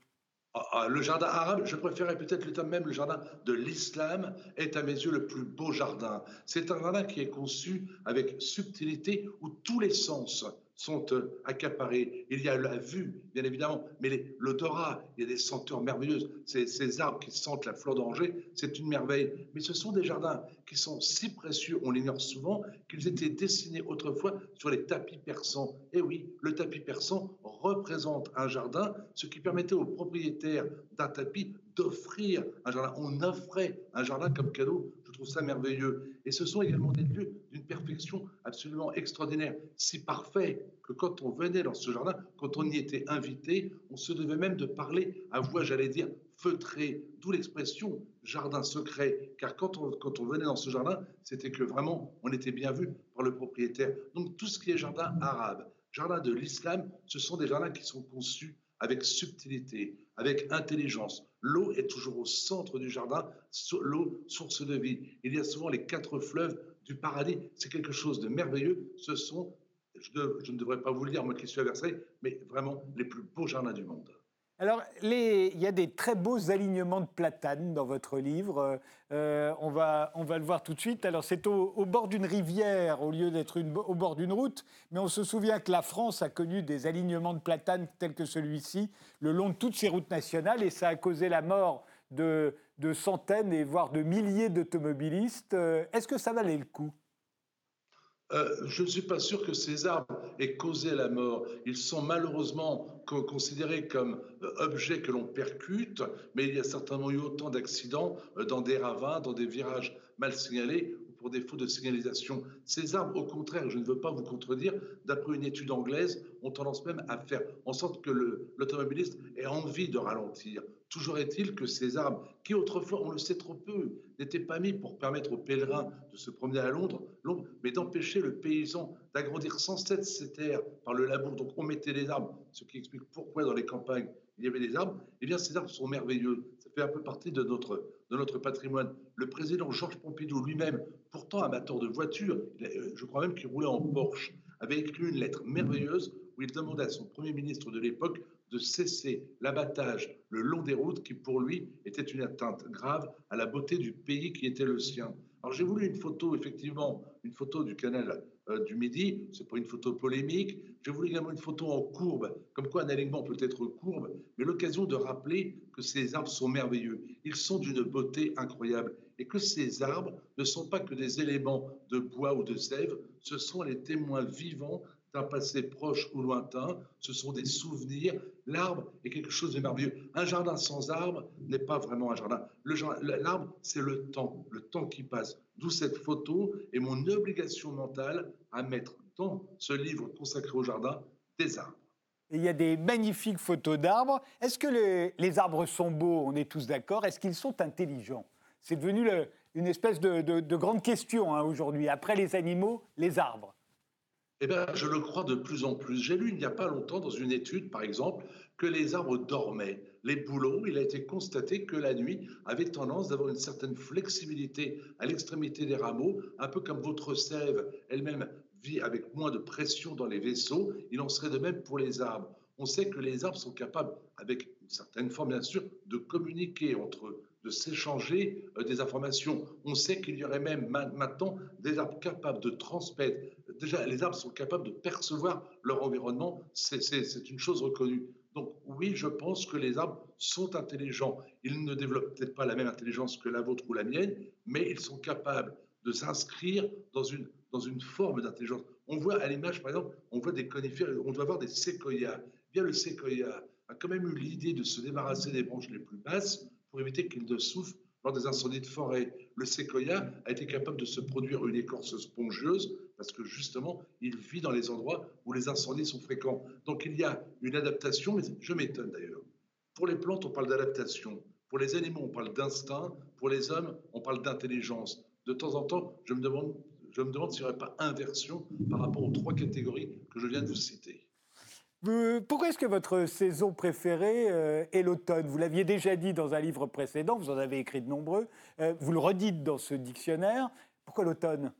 Ah, ah, le jardin arabe, je préférais peut-être le terme même, le jardin de l'islam, est à mes yeux le plus beau jardin. C'est un jardin qui est conçu avec subtilité où tous les sens sont euh, accaparés. Il y a la vue, bien évidemment, mais l'odorat, il y a des senteurs merveilleuses. Ces, ces arbres qui sentent la fleur d'oranger, c'est une merveille. Mais ce sont des jardins qui sont si précieux, on l'ignore souvent, qu'ils étaient dessinés autrefois sur les tapis persans. Et oui, le tapis persan représente un jardin, ce qui permettait aux propriétaires d'un tapis d'offrir un jardin. On offrait un jardin comme cadeau. Trouve ça merveilleux. Et ce sont également des lieux d'une perfection absolument extraordinaire, si parfait que quand on venait dans ce jardin, quand on y était invité, on se devait même de parler à voix, j'allais dire, feutrée, d'où l'expression jardin secret, car quand on, quand on venait dans ce jardin, c'était que vraiment on était bien vu par le propriétaire. Donc tout ce qui est jardin arabe, jardin de l'islam, ce sont des jardins qui sont conçus avec subtilité, avec intelligence. L'eau est toujours au centre du jardin, l'eau, source de vie. Il y a souvent les quatre fleuves du paradis. C'est quelque chose de merveilleux. Ce sont, je, je, ne devrais pas vous le dire, moi qui suis à Versailles, mais vraiment les plus beaux jardins du monde. Alors, il y a des très beaux alignements de platanes dans votre livre. Euh, on, va, on, va, le voir tout de suite. Alors, c'est au, bord d'une rivière au lieu d'être au bord d'une route. Mais on se souvient que la France a connu des alignements de platanes tels que celui-ci le long de toutes ses routes nationales et ça a causé la mort de, de centaines et voire de milliers d'automobilistes. Euh, est-ce que ça valait le coup? Euh, je ne suis pas sûr que ces arbres aient causé la mort. Ils sont malheureusement considérés comme euh, objets que l'on percute, mais il y a certainement eu autant d'accidents euh, dans des ravins, dans des virages mal signalés pour défaut de signalisation. Ces arbres, au contraire, je ne veux pas vous contredire, d'après une étude anglaise, ont tendance même à faire en sorte que l'automobiliste ait envie de ralentir. Toujours est-il que ces arbres, qui autrefois, on le sait trop peu, n'étaient pas mis pour permettre aux pèlerins de se promener à Londres, mais d'empêcher le paysan d'agrandir sans cesse ses terres par le labour. Donc on mettait des arbres, ce qui explique pourquoi dans les campagnes il y avait des arbres. Eh bien, ces arbres sont merveilleux. Ça fait un peu partie de notre, de notre patrimoine. Le président Georges Pompidou lui-même, pourtant amateur de voitures, euh, je crois même qu'il roulait en Porsche, avait écrit une lettre merveilleuse où il demandait à son Premier ministre de l'époque de cesser l'abattage le long des routes qui, pour lui, était une atteinte grave à la beauté du pays qui était le sien. Alors j'ai voulu une photo, effectivement, une photo du canal euh, du Midi, c'est pas une photo polémique. J'ai voulu également une photo en courbe, comme quoi un alignement peut être courbe, mais l'occasion de rappeler que ces arbres sont merveilleux. Ils sont d'une beauté incroyable et que ces arbres ne sont pas que des éléments de bois ou de sève, ce sont les témoins vivants d'un passé proche ou lointain, ce sont des souvenirs. L'arbre est quelque chose de merveilleux. Un jardin sans arbre n'est pas vraiment un jardin. L'arbre, c'est le temps, le temps qui passe. D'où cette photo et mon obligation mentale à mettre dans ce livre consacré au jardin des arbres. il y a des magnifiques photos d'arbres. Est-ce que les, arbres sont beaux? On est tous d'accord. Est-ce qu'ils sont intelligents? C'est devenu une espèce de, grande question hein, aujourd'hui. Après les animaux, les arbres. Eh bien, je le crois de plus en plus. J'ai lu il n'y a pas longtemps dans une étude, par exemple, que les arbres dormaient. Les bouleaux, il a été constaté que la nuit avait tendance d'avoir une certaine flexibilité à l'extrémité des rameaux, un peu comme votre sève elle-même avec moins de pression dans les vaisseaux. Il en serait de même pour les arbres. On sait que les arbres sont capables, avec une certaine forme bien sûr, de communiquer entre eux de s'échanger euh, des informations. On sait qu'il y aurait même maintenant des arbres capables de transmettre. Déjà, les arbres sont capables de percevoir leur environnement. C'est une chose reconnue. Donc oui, je pense que les arbres sont intelligents. Ils ne développent peut-être pas la même intelligence que la vôtre ou la mienne, mais ils sont capables de s'inscrire dans une, dans une forme d'intelligence. On voit à l'image, par exemple, on voit des conifères, on doit voir des séquoias. Bien, le séquoia a quand même eu l'idée de se débarrasser des branches les plus basses pour éviter qu'il ne souffre lors des incendies de forêt. Le séquoia a été capable de se produire une écorce spongieuse parce que justement, il vit dans les endroits où les incendies sont fréquents. Donc il y a une adaptation, mais je m'étonne d'ailleurs. Pour les plantes, on parle d'adaptation. Pour les animaux, on parle d'instinct. Pour les hommes, on parle d'intelligence. De temps en temps, je me demande, je me demande s'il n'y aurait pas inversion par rapport aux trois catégories que je viens de vous citer. Pourquoi est-ce que votre saison préférée euh, est l'automne? Vous l'aviez déjà dit dans un livre précédent, vous en avez écrit de nombreux, euh, vous le redites dans ce dictionnaire. Pourquoi l'automne?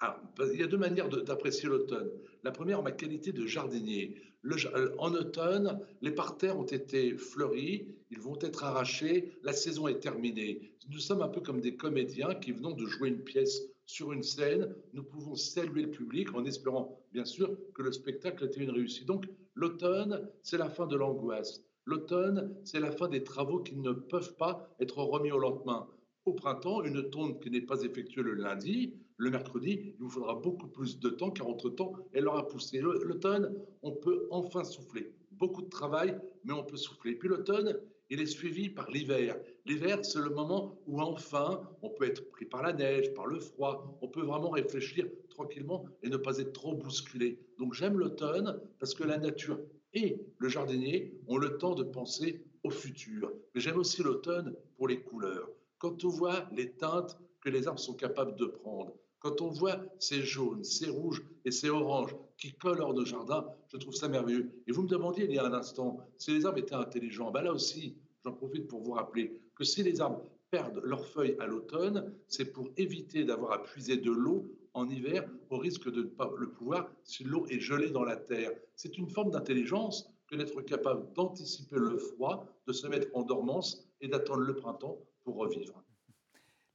Ah, il y a deux manières d'apprécier l'automne. La première, en ma qualité de jardinier. Euh, en automne, les parterres ont été fleuris, ils vont être arrachés, la saison est terminée. Nous sommes un peu comme des comédiens qui venons de jouer une pièce sur une scène. Nous pouvons saluer le public en espérant, bien sûr, que le spectacle ait été une réussite. Donc, l'automne, c'est la fin de l'angoisse. L'automne, c'est la fin des travaux qui ne peuvent pas être remis au lendemain. Au printemps, une tonde qui n'est pas effectuée le lundi, le mercredi, il vous faudra beaucoup plus de temps car entre-temps, elle aura poussé. L'automne, on peut enfin souffler. Beaucoup de travail, mais on peut souffler. Puis l'automne, il est suivi par l'hiver. L'hiver, c'est le moment où enfin, on peut être pris par la neige, par le froid, on peut vraiment réfléchir tranquillement et ne pas être trop bousculé. Donc j'aime l'automne parce que la nature et le jardinier ont le temps de penser au futur. Mais j'aime aussi l'automne pour les couleurs. Quand on voit les teintes que les arbres sont capables de prendre, quand on voit ces jaunes, ces rouges et ces oranges qui collent hors de jardin, je trouve ça merveilleux. Et vous me demandiez il y a un instant si les arbres étaient intelligents. Ben là aussi, j'en profite pour vous rappeler que si les arbres perdent leurs feuilles à l'automne, c'est pour éviter d'avoir à puiser de l'eau en hiver au risque de ne pas le pouvoir si l'eau est gelée dans la terre. C'est une forme d'intelligence que d'être capable d'anticiper le froid, de se mettre en dormance et d'attendre le printemps pour revivre.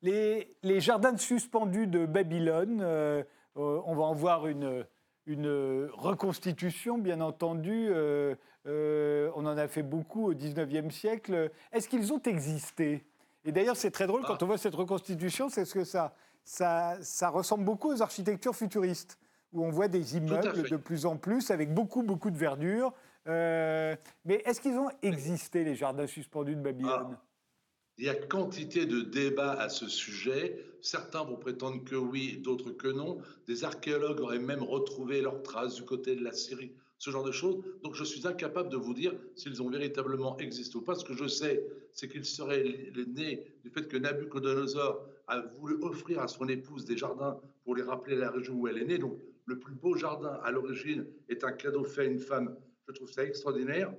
Les, jardins suspendus de Babylone, euh, euh, on va en voir une, reconstitution, bien entendu. Euh, on en a fait beaucoup au 19e siècle. Est-ce qu'ils ont existé? Et d'ailleurs, c'est très drôle, quand on voit cette reconstitution, c'est ce que ça, ça, ressemble beaucoup aux architectures futuristes, où on voit des immeubles de plus en plus, avec beaucoup, beaucoup de verdure. mais est-ce qu'ils ont existé, les jardins suspendus de Babylone? Ah. Il y a quantité de débats à ce sujet. Certains vont prétendre que oui, d'autres que non. Des archéologues auraient même retrouvé leurs traces du côté de la Syrie, ce genre de choses. Donc je suis incapable de vous dire s'ils ont véritablement existé ou pas. Ce que je sais, c'est qu'ils seraient nés du fait que Nabucodonosor a voulu offrir à son épouse des jardins pour les rappeler la région où elle est née. Donc le plus beau jardin à l'origine est un cadeau fait à une femme. Je trouve ça extraordinaire.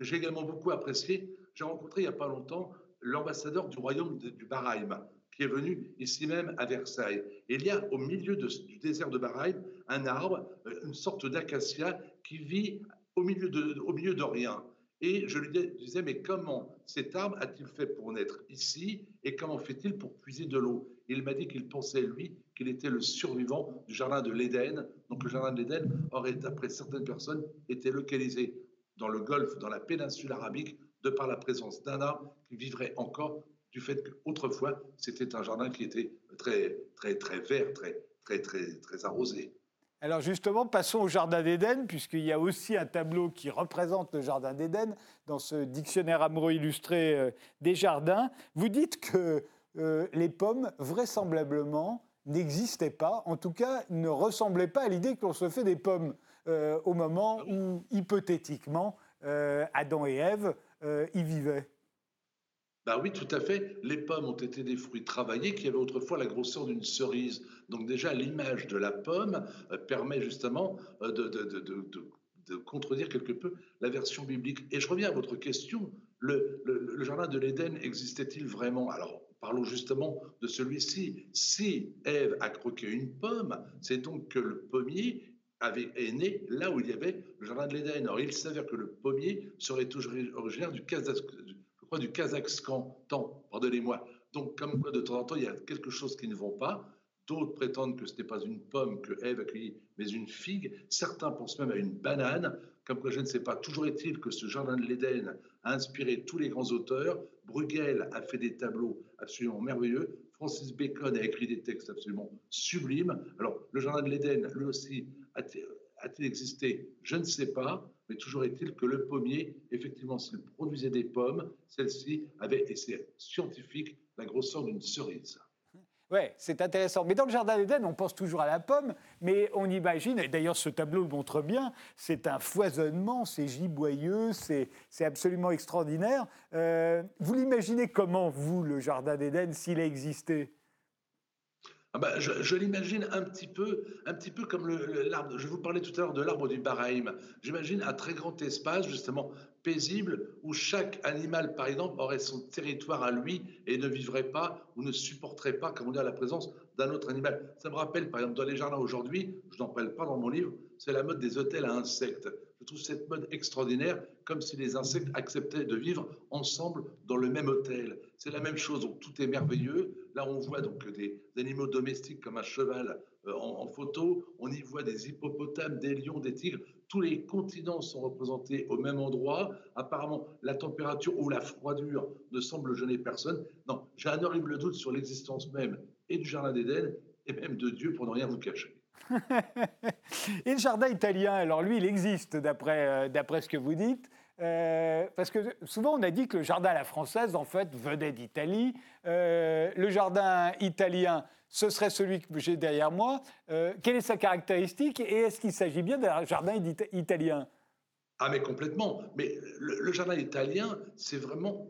J'ai également beaucoup apprécié, j'ai rencontré il n'y a pas longtemps l'ambassadeur du royaume du Bahreïn, qui est venu ici même à Versailles. Il y a au milieu du désert de Bahreïn un arbre, euh, une sorte d'acacia qui vit au milieu, de, au milieu rien. Et je lui disais, mais comment cet arbre a-t-il fait pour naître ici et comment fait-il pour puiser de l'eau? Il m'a dit qu'il pensait, lui, qu'il était le survivant du jardin de l'Éden. Donc le jardin de l'Éden aurait, d'après certaines personnes, été localisé dans le golfe, dans la péninsule arabique, par la présence d'un arbre qui vivrait encore du fait qu'autrefois, c'était un jardin qui était très, très, très vert, très, très, très, très arrosé. Alors justement, passons au Jardin d'Éden, puisqu'il y a aussi un tableau qui représente le Jardin d'Éden dans ce dictionnaire amoureux illustré euh, des jardins. Vous dites que euh, les pommes, vraisemblablement, n'existaient pas, en tout cas ne ressemblaient pas à l'idée qu'on se fait des pommes euh, au moment où, hypothétiquement, Adam et Ève y vivaient bah oui, tout à fait. Les pommes ont été des fruits travaillés qui avaient autrefois la grosseur d'une cerise. Donc déjà, l'image de la pomme euh, permet justement euh, de, de, contredire quelque peu la version biblique. Et je reviens à votre question. Le, le jardin de l'Éden existait-il vraiment? Alors, parlons justement de celui-ci. Si Ève a croqué une pomme, c'est donc que le pommier avait, est né là où il y avait le jardin de l'Éden. Or, il s'avère que le pommier serait toujours originaire du, crois, du Kazakhstan, pardonnez-moi. Donc, comme quoi, de temps en temps, il y a quelque chose qui ne vont pas. D'autres prétendent que ce n'est pas une pomme que Ève a cueillie, mais une figue. Certains pensent même à une banane. Comme quoi, je ne sais pas. Toujours est-il que ce jardin de l'Éden a inspiré tous les grands auteurs. Bruegel a fait des tableaux absolument merveilleux. Francis Bacon a écrit des textes absolument sublimes. Alors, le jardin de l'Éden, lui aussi, a-t-il existé? Je ne sais pas, mais toujours est-il que le pommier, effectivement, s'il produisait des pommes, celle-ci avait, et c'est scientifique, la grosseur d'une cerise. [LAUGHS] Oui, c'est intéressant. Mais dans le Jardin d'Éden, on pense toujours à la pomme, mais on imagine, et d'ailleurs ce tableau le montre bien, c'est un foisonnement, c'est giboyeux, c'est absolument extraordinaire. Euh, vous l'imaginez comment, vous, le Jardin d'Éden, s'il a existé? Ah bah, je, l'imagine un petit peu, un petit peu comme l'arbre. Je vous parlais tout à l'heure de l'arbre du Bahreïm. J'imagine un très grand espace, justement paisible, où chaque animal, par exemple, aurait son territoire à lui et ne vivrait pas ou ne supporterait pas, comme on dit, la présence d'un autre animal. Ça me rappelle, par exemple, dans les jardins aujourd'hui, je n'en parle pas dans mon livre, c'est la mode des hôtels à insectes. Je trouve cette mode extraordinaire, comme si les insectes acceptaient de vivre ensemble dans le même hôtel. C'est la même chose, donc tout est merveilleux. Là, on voit donc des animaux domestiques comme un cheval euh, en, photo. On y voit des hippopotames, des lions, des tigres. Tous les continents sont représentés au même endroit. Apparemment, la température ou la froidure ne semble gêner personne. Non, j'ai un horrible doute sur l'existence même et du Jardin d'Éden et même de Dieu pour ne rien vous cacher. [LAUGHS] et le jardin italien, alors lui, il existe d'après euh, ce que vous dites. Euh, parce que souvent on a dit que le jardin à la française, en fait, venait d'Italie. Euh, le jardin italien, ce serait celui que j'ai derrière moi. quelle est sa caractéristique et est-ce qu'il s'agit bien d'un jardin italien? Ah mais complètement. Mais le, jardin italien, c'est vraiment...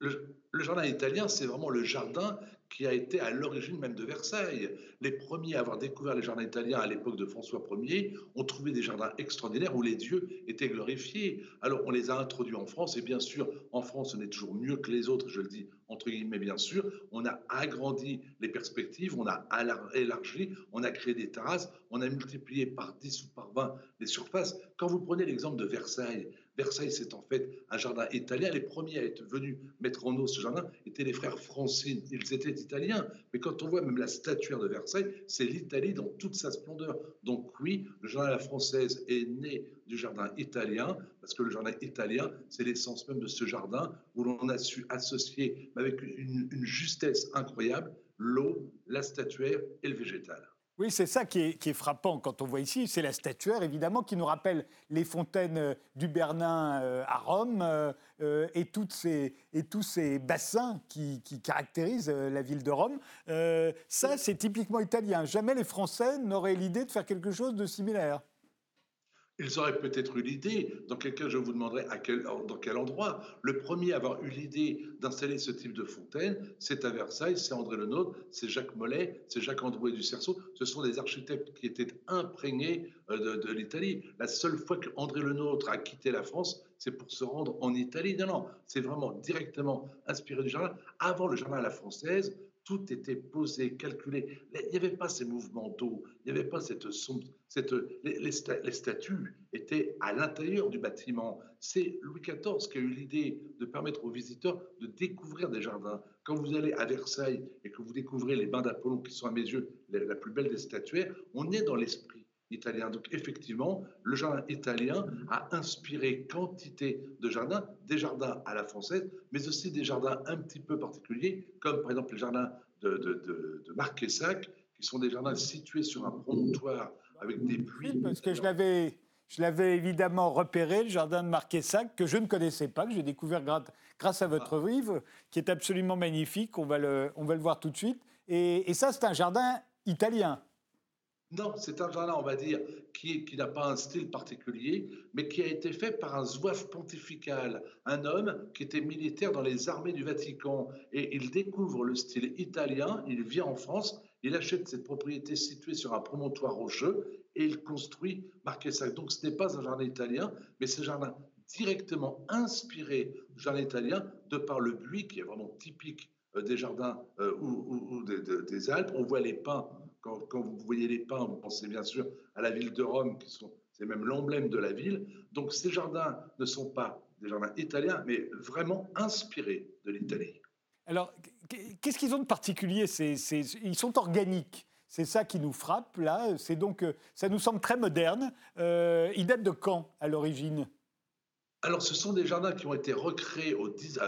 le jardin italien, c'est vraiment le jardin qui a été à l'origine même de Versailles. Les premiers à avoir découvert les jardins italiens à l'époque de François Ier ont trouvé des jardins extraordinaires où les dieux étaient glorifiés. Alors on les a introduits en France et bien sûr en France on est toujours mieux que les autres, je le dis entre guillemets bien sûr. On a agrandi les perspectives, on a élargi, on a créé des terrasses, on a multiplié par 10 ou par 20 les surfaces. Quand vous prenez l'exemple de Versailles, Versailles, c'est en fait un jardin italien. Les premiers à être venus mettre en eau ce jardin étaient les frères Francine. Ils étaient italiens. Mais quand on voit même la statuaire de Versailles, c'est l'Italie dans toute sa splendeur. Donc oui, le jardin à la française est né du jardin italien, parce que le jardin italien, c'est l'essence même de ce jardin où l'on a su associer avec une, une justesse incroyable l'eau, la statuaire et le végétal. Oui, c'est ça qui est, frappant quand on voit ici. C'est la statuaire, évidemment, qui nous rappelle les fontaines euh, du Bernin euh, à Rome euh, et, tous ces bassins qui, caractérisent la ville de Rome. ça, c'est typiquement italien. Jamais les Français n'auraient l'idée de faire quelque chose de similaire. Ils auraient peut-être eu l'idée, dans quel cas je vous demanderai dans quel endroit. Le premier à avoir eu l'idée d'installer ce type de fontaine, c'est à Versailles, c'est André Lenôtre, c'est Jacques Mollet, c'est Jacques Androuet du Cerceau. Ce sont des architectes qui étaient imprégnés euh, de, l'Italie. La seule fois qu'André Lenôtre a quitté la France, c'est pour se rendre en Italie. Non, non, c'est vraiment directement inspiré du jardin. Avant le jardin à la française, tout était posé, calculé. Il n'y avait pas ces mouvements d'eau, il n'y avait pas cette, cette les, statues étaient à l'intérieur du bâtiment. C'est Louis XIV qui a eu l'idée de permettre aux visiteurs de découvrir des jardins. Quand vous allez à Versailles et que vous découvrez les bains d'Apollon, qui sont à mes yeux la plus belle des statuaires, on est dans l'esprit italien. Donc effectivement, le jardin italien a inspiré quantité de jardins, des jardins à la française, mais aussi des jardins un petit peu particuliers, comme par exemple les jardins de, de, de, Marquessac, qui sont des jardins situés sur un promontoire avec des puits. parce que je l'avais... Je l'avais évidemment repéré, le jardin de Marquessac, que je ne connaissais pas, que j'ai découvert grâce à votre ah. livre, qui est absolument magnifique. On va le, on va le voir tout de suite. Et, et ça, c'est un jardin italien. Non, c'est un jardin, on va dire, qui, qui n'a pas un style particulier, mais qui a été fait par un zouave pontifical, un homme qui était militaire dans les armées du Vatican. Et il découvre le style italien, il vient en France, il achète cette propriété située sur un promontoire rocheux et il construit Marquesac. Donc ce n'est pas un jardin italien, mais c'est un jardin directement inspiré du jardin italien de par le buis qui est vraiment typique euh, des jardins euh, ou, des Alpes. On voit les pins quand, vous voyez les pins, vous pensez bien sûr à la ville de Rome, qui sont, c'est même l'emblème de la ville. Donc ces jardins ne sont pas des jardins italiens, mais vraiment inspirés de l'Italie. Alors, qu'est-ce qu'ils ont de particulier Ils sont organiques. C'est ça qui nous frappe là. C'est donc, euh, ça nous semble très moderne. Euh, ils datent de quand à l'origine? Alors, ce sont des jardins qui ont été recréés au 10,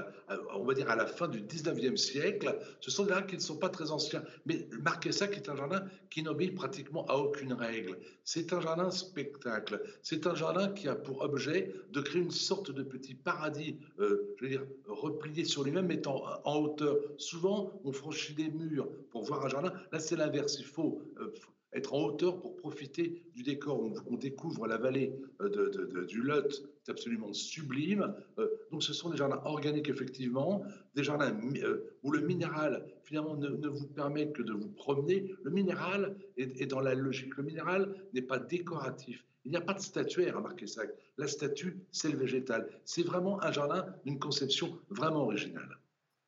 on va dire à la fin du 19e siècle. Ce sont des jardins qui ne sont pas très anciens. Mais Marquessac est un jardin qui n'obéit pratiquement à aucune règle. C'est un jardin spectacle. C'est un jardin qui a pour objet de créer une sorte de petit paradis, euh, je veux dire, replié sur lui-même, mais en, hauteur. Souvent, on franchit des murs pour voir un jardin. Là, c'est l'inverse. Il faut euh, être en hauteur pour profiter du décor. On, découvre la vallée euh, du Lot, c'est absolument sublime. Euh, donc ce sont des jardins organiques, effectivement, des jardins euh, où le minéral, finalement, ne, vous permet que de vous promener. Le minéral est, dans la logique. Le minéral n'est pas décoratif. Il n'y a pas de statuaire à Marquessac. La statue, c'est le végétal. C'est vraiment un jardin d'une conception vraiment originale.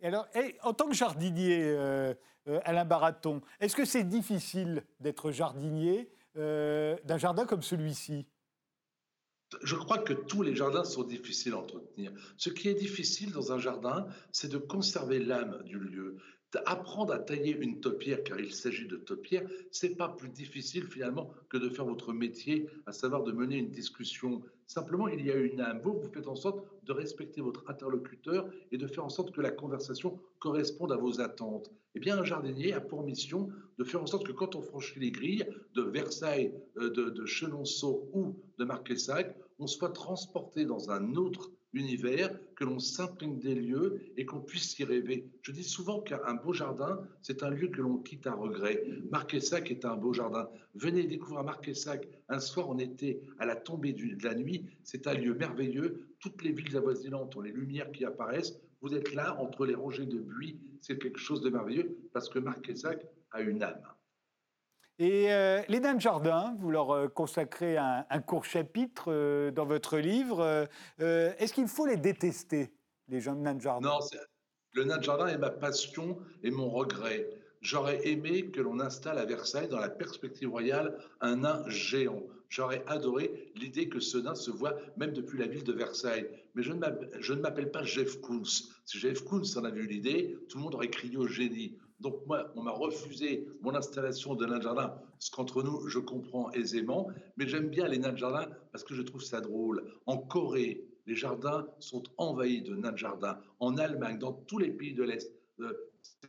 Et alors, en tant que jardinier, Alain Baraton. Est-ce que c'est difficile d'être jardinier euh, d'un jardin comme celui-ci? Je crois que tous les jardins sont difficiles à entretenir. Ce qui est difficile dans un jardin, c'est de conserver l'âme du lieu. Apprendre à tailler une topière, car il s'agit de topière, c'est pas plus difficile finalement que de faire votre métier, à savoir de mener une discussion. Simplement, il y a une âme. Vous, vous faites en sorte de respecter votre interlocuteur et de faire en sorte que la conversation corresponde à vos attentes. Eh bien, un jardinier a pour mission de faire en sorte que quand on franchit les grilles de Versailles, euh, de, de Chenonceau ou de Marquessac, on soit transporté dans un autre univers, que l'on s'imprime des lieux et qu'on puisse y rêver. Je dis souvent qu'un beau jardin, c'est un lieu que l'on quitte à regret. Marquessac est un beau jardin. Venez découvrir Marquessac. Un soir, on était à la tombée de la nuit. C'est un lieu merveilleux. Toutes les villes avoisinantes ont les lumières qui apparaissent. Vous êtes là, entre les rangées de buis. C'est quelque chose de merveilleux parce que Marquessac a une âme. Et euh, les nains de jardin, vous leur euh, consacrez un, court chapitre euh, dans votre livre. Est-ce qu'il faut les détester, les nains de jardin? Non, le nain de jardin est ma passion et mon regret. J'aurais aimé que l'on installe à Versailles, dans la perspective royale, un nain géant. J'aurais adoré l'idée que ce nain se voit même depuis la ville de Versailles. Mais je ne m'appelle pas Jeff Koons. Si Jeff Koons en avait eu l'idée, tout le monde aurait crié au génie. Donc moi, on m'a refusé mon installation de nain de jardin, ce qu'entre nous, je comprends aisément, mais j'aime bien les nains de jardin parce que je trouve ça drôle. En Corée, les jardins sont envahis de nains de jardin. En Allemagne, dans tous les pays de l'Est, euh,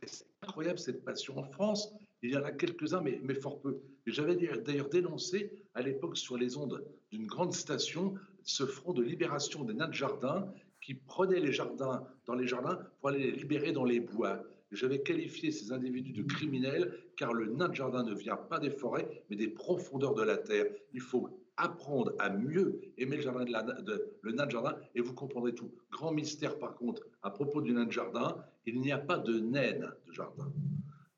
c'est incroyable cette passion. En France, il y en a quelques-uns, mais, mais fort peu. J'avais d'ailleurs dénoncé à l'époque sur les ondes d'une grande station ce front de libération des nains de jardin qui prenaient les jardins dans les jardins pour aller les libérer dans les bois. J'avais qualifié ces individus de criminels car le nain de jardin ne vient pas des forêts, mais des profondeurs de la terre. Il faut apprendre à mieux aimer le, jardin de le nain de jardin et vous comprendrez tout. Grand mystère par contre, à propos du nain de jardin, il n'y a pas de naine de jardin.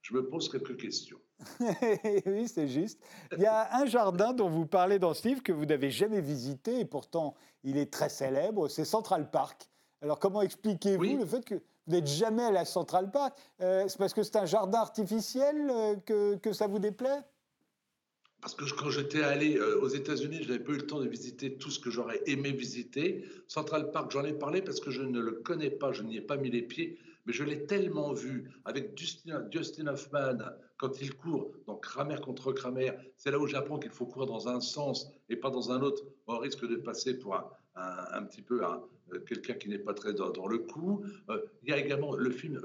Je me pose quelques questions. [LAUGHS] oui, c'est juste. Il y a un jardin dont vous parlez dans ce livre que vous n'avez jamais visité et pourtant il est très célèbre, c'est Central Park. Alors comment expliquez-vous le fait que vous n'êtes jamais à la Central Park. Euh, c'est parce que c'est un jardin artificiel euh, que, que, ça vous déplaît? Parce que quand j'étais allé euh, aux États-Unis, je n'avais pas eu le temps de visiter tout ce que j'aurais aimé visiter. Central Park, j'en ai parlé parce que je ne le connais pas, je n'y ai pas mis les pieds, mais je l'ai tellement vu avec Justin, Justin Hoffman quand il court dans Kramer contre Kramer. C'est là où j'apprends qu'il faut courir dans un sens et pas dans un autre, au risque de passer pour un, un, petit peu un, quelqu'un qui n'est pas très dans, le coup. Euh, il y a également le film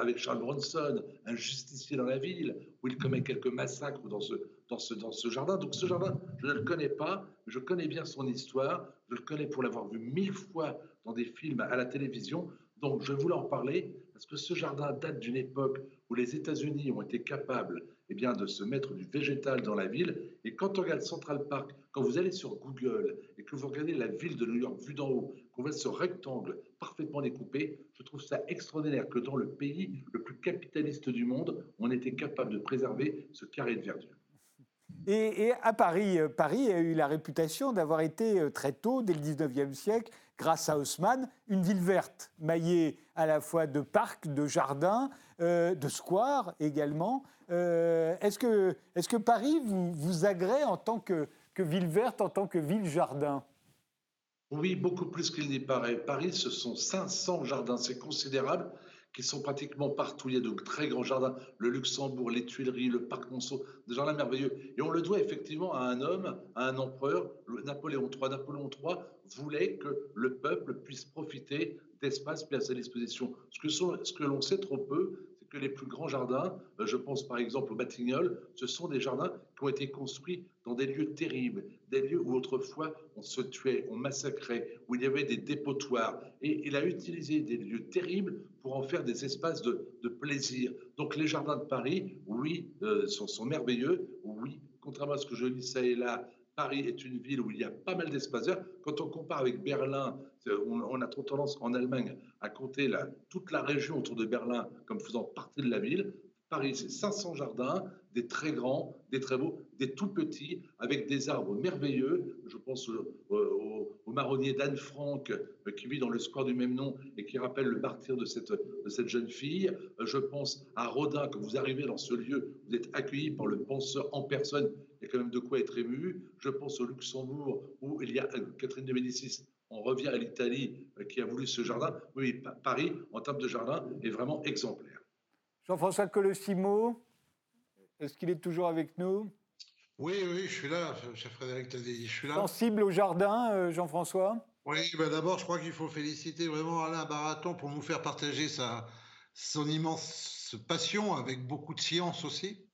avec Charles Bronson, Un justicier dans la ville, où il commet quelques massacres dans ce, jardin. Donc ce jardin, je ne le connais pas, je connais bien son histoire, je le connais pour l'avoir vu mille fois dans des films à la télévision. Donc je voulais en parler parce que ce jardin date d'une époque où les États-Unis ont été capables eh bien, de se mettre du végétal dans la ville. Et quand on regarde Central Park, quand vous allez sur Google et que vous regardez la ville de New York vue d'en haut, ce rectangle parfaitement découpé, je trouve ça extraordinaire que dans le pays le plus capitaliste du monde, on était capable de préserver ce carré de verdure. Et, à Paris, euh, Paris a eu la réputation d'avoir été euh, très tôt, dès le 19e siècle, grâce à Haussmann, une ville verte, maillée à la fois de parcs, de jardins, euh, de squares également. Est-ce, que, Paris vous, agrée en tant que, ville verte, en tant que ville-jardin Oui, beaucoup plus qu'il n'y paraît. Paris, ce sont 500 jardins, c'est considérable, qui sont pratiquement partout. Il y a de très grands jardins, le Luxembourg, les Tuileries, le Parc Monceau, des jardins merveilleux. Et on le doit effectivement à un homme, à un empereur, Napoléon III. Napoléon III voulait que le peuple puisse profiter d'espaces mis à sa disposition. Ce que, l'on sait trop peu, c'est que les plus grands jardins, euh, je pense par exemple au Batignolles, ce sont des jardins ont été construits dans des lieux terribles, des lieux où autrefois on se tuait, on massacrait, où il y avait des dépotoirs. Et il a utilisé des lieux terribles pour en faire des espaces de, plaisir. Donc les jardins de Paris, oui, euh, sont, merveilleux, oui, contrairement à ce que je lis ça et là, Paris est une ville où il y a pas mal d'espaces. Quand on compare avec Berlin, on, a trop tendance en Allemagne à compter toute la région autour de Berlin comme faisant partie de la ville. Paris, c'est 500 jardins, des très grands, des très beaux, des tout petits, avec des arbres merveilleux. Je pense au, marronnier d'Anne Frank, euh, qui vit dans le square du même nom et qui rappelle le martyr de cette, de cette jeune fille. Euh, je pense à Rodin, quand vous arrivez dans ce lieu, vous êtes accueilli par le penseur en personne. Il y a quand même de quoi être ému. Je pense au Luxembourg, où il y a euh, Catherine de Médicis on revient à l'Italie qui a voulu ce jardin. Oui, Paris, en termes de jardin, est vraiment exemplaire. Jean-François Colossimo, est-ce qu'il est toujours avec nous? Oui, oui, je suis là, cher Frédéric Tadei, je suis là. Sensible au jardin, euh, Jean-François? Oui, ben d'abord, je crois qu'il faut féliciter vraiment Alain Baraton pour nous faire partager sa, son immense passion avec beaucoup de science aussi.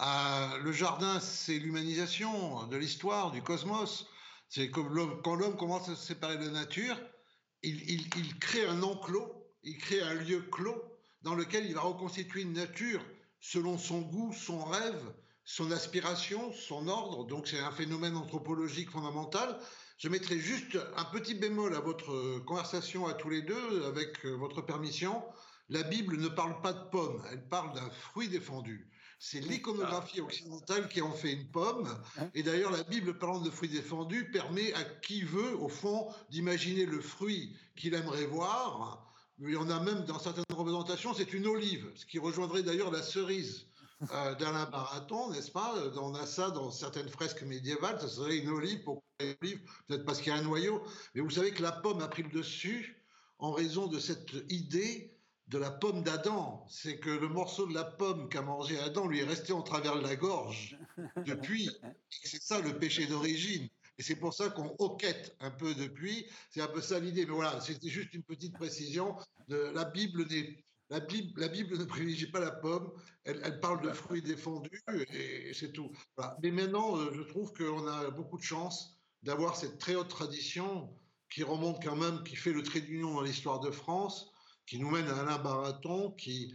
Euh, le jardin, c'est l'humanisation de l'histoire, du cosmos. C'est comme quand l'homme commence à se séparer de la nature, il, il crée un enclos, il crée un lieu clos dans lequel il va reconstituer une nature selon son goût, son rêve, son aspiration, son ordre. Donc c'est un phénomène anthropologique fondamental. Je mettrai juste un petit bémol à votre conversation à tous les deux, avec euh, votre permission. La Bible ne parle pas de pomme, elle parle d'un fruit défendu. C'est l'iconographie occidentale qui en fait une pomme. Hein? Et d'ailleurs, la Bible parlant de fruits défendus permet à qui veut, au fond, d'imaginer le fruit qu'il aimerait voir il y en a même dans certaines représentations, c'est une olive, ce qui rejoindrait d'ailleurs la cerise euh, d'Alain Baraton, n'est-ce pas On a ça dans certaines fresques médiévales, ça serait une olive, pour olive Peut-être parce qu'il y a un noyau. Mais vous savez que la pomme a pris le dessus en raison de cette idée de la pomme d'Adam. C'est que le morceau de la pomme qu'a mangé Adam lui est resté en travers de la gorge depuis. C'est ça le péché d'origine. Et c'est pour ça qu'on hoquette un peu depuis. C'est un peu ça l'idée. Mais voilà, c'était juste une petite précision. La Bible ne privilégie pas la pomme, elle, parle de fruits défendus et, c'est tout. Mais maintenant, euh, je trouve qu'on a beaucoup de chance d'avoir cette très haute tradition qui remonte quand même, qui fait le trait d'union dans l'histoire de France, qui nous mène à Alain Baraton, qui,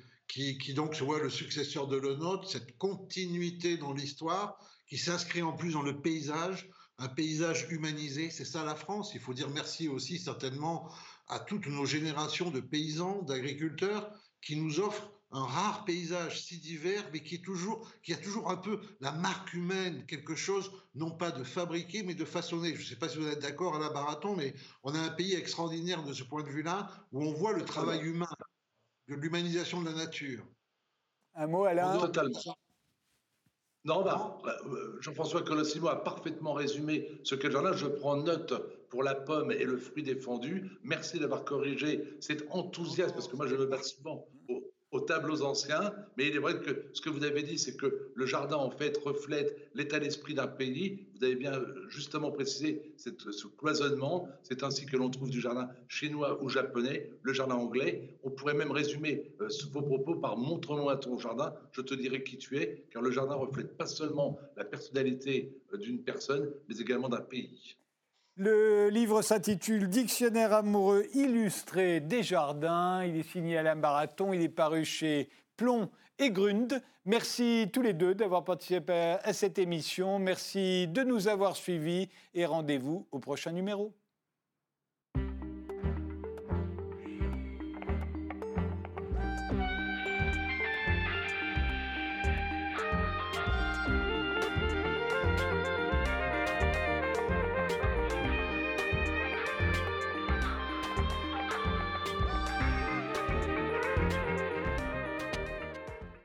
donc se voit le successeur de Le Nôtre, cette continuité dans l'histoire, qui s'inscrit en plus dans le paysage, un paysage humanisé. C'est ça la France. Il faut dire merci aussi certainement à toutes nos générations de paysans, d'agriculteurs qui nous offrent un rare paysage si divers, mais qui, est toujours, qui a toujours un peu la marque humaine, quelque chose, non pas de fabriquer, mais de façonner. Je ne sais pas si vous êtes d'accord à la Baraton, mais on a un pays extraordinaire de ce point de vue-là, où on voit le travail humain, de l'humanisation de la nature. Un mot, Alain? Totalement. Non, bah, euh, Jean-François Colossimo a parfaitement résumé ce qu'est le jardin. Je prends note pour la pomme et le fruit défendu. Merci d'avoir corrigé cet enthousiasme, parce que moi je me bats souvent aux tableaux anciens, mais il est vrai que ce que vous avez dit, c'est que le jardin, en fait, reflète l'état d'esprit d'un pays. Vous avez bien justement précisé ce cloisonnement. C'est ainsi que l'on trouve du jardin chinois ou japonais, le jardin anglais. On pourrait même résumer euh, vos propos par montre-moi ton jardin, je te dirai qui tu es, car le jardin reflète pas seulement la personnalité euh, d'une personne, mais également d'un pays. Le livre s'intitule Dictionnaire amoureux illustré des jardins. Il est signé Alain Baraton. Il est paru chez Plomb et Grund. Merci tous les deux d'avoir participé à cette émission. Merci de nous avoir suivis et rendez-vous au prochain numéro.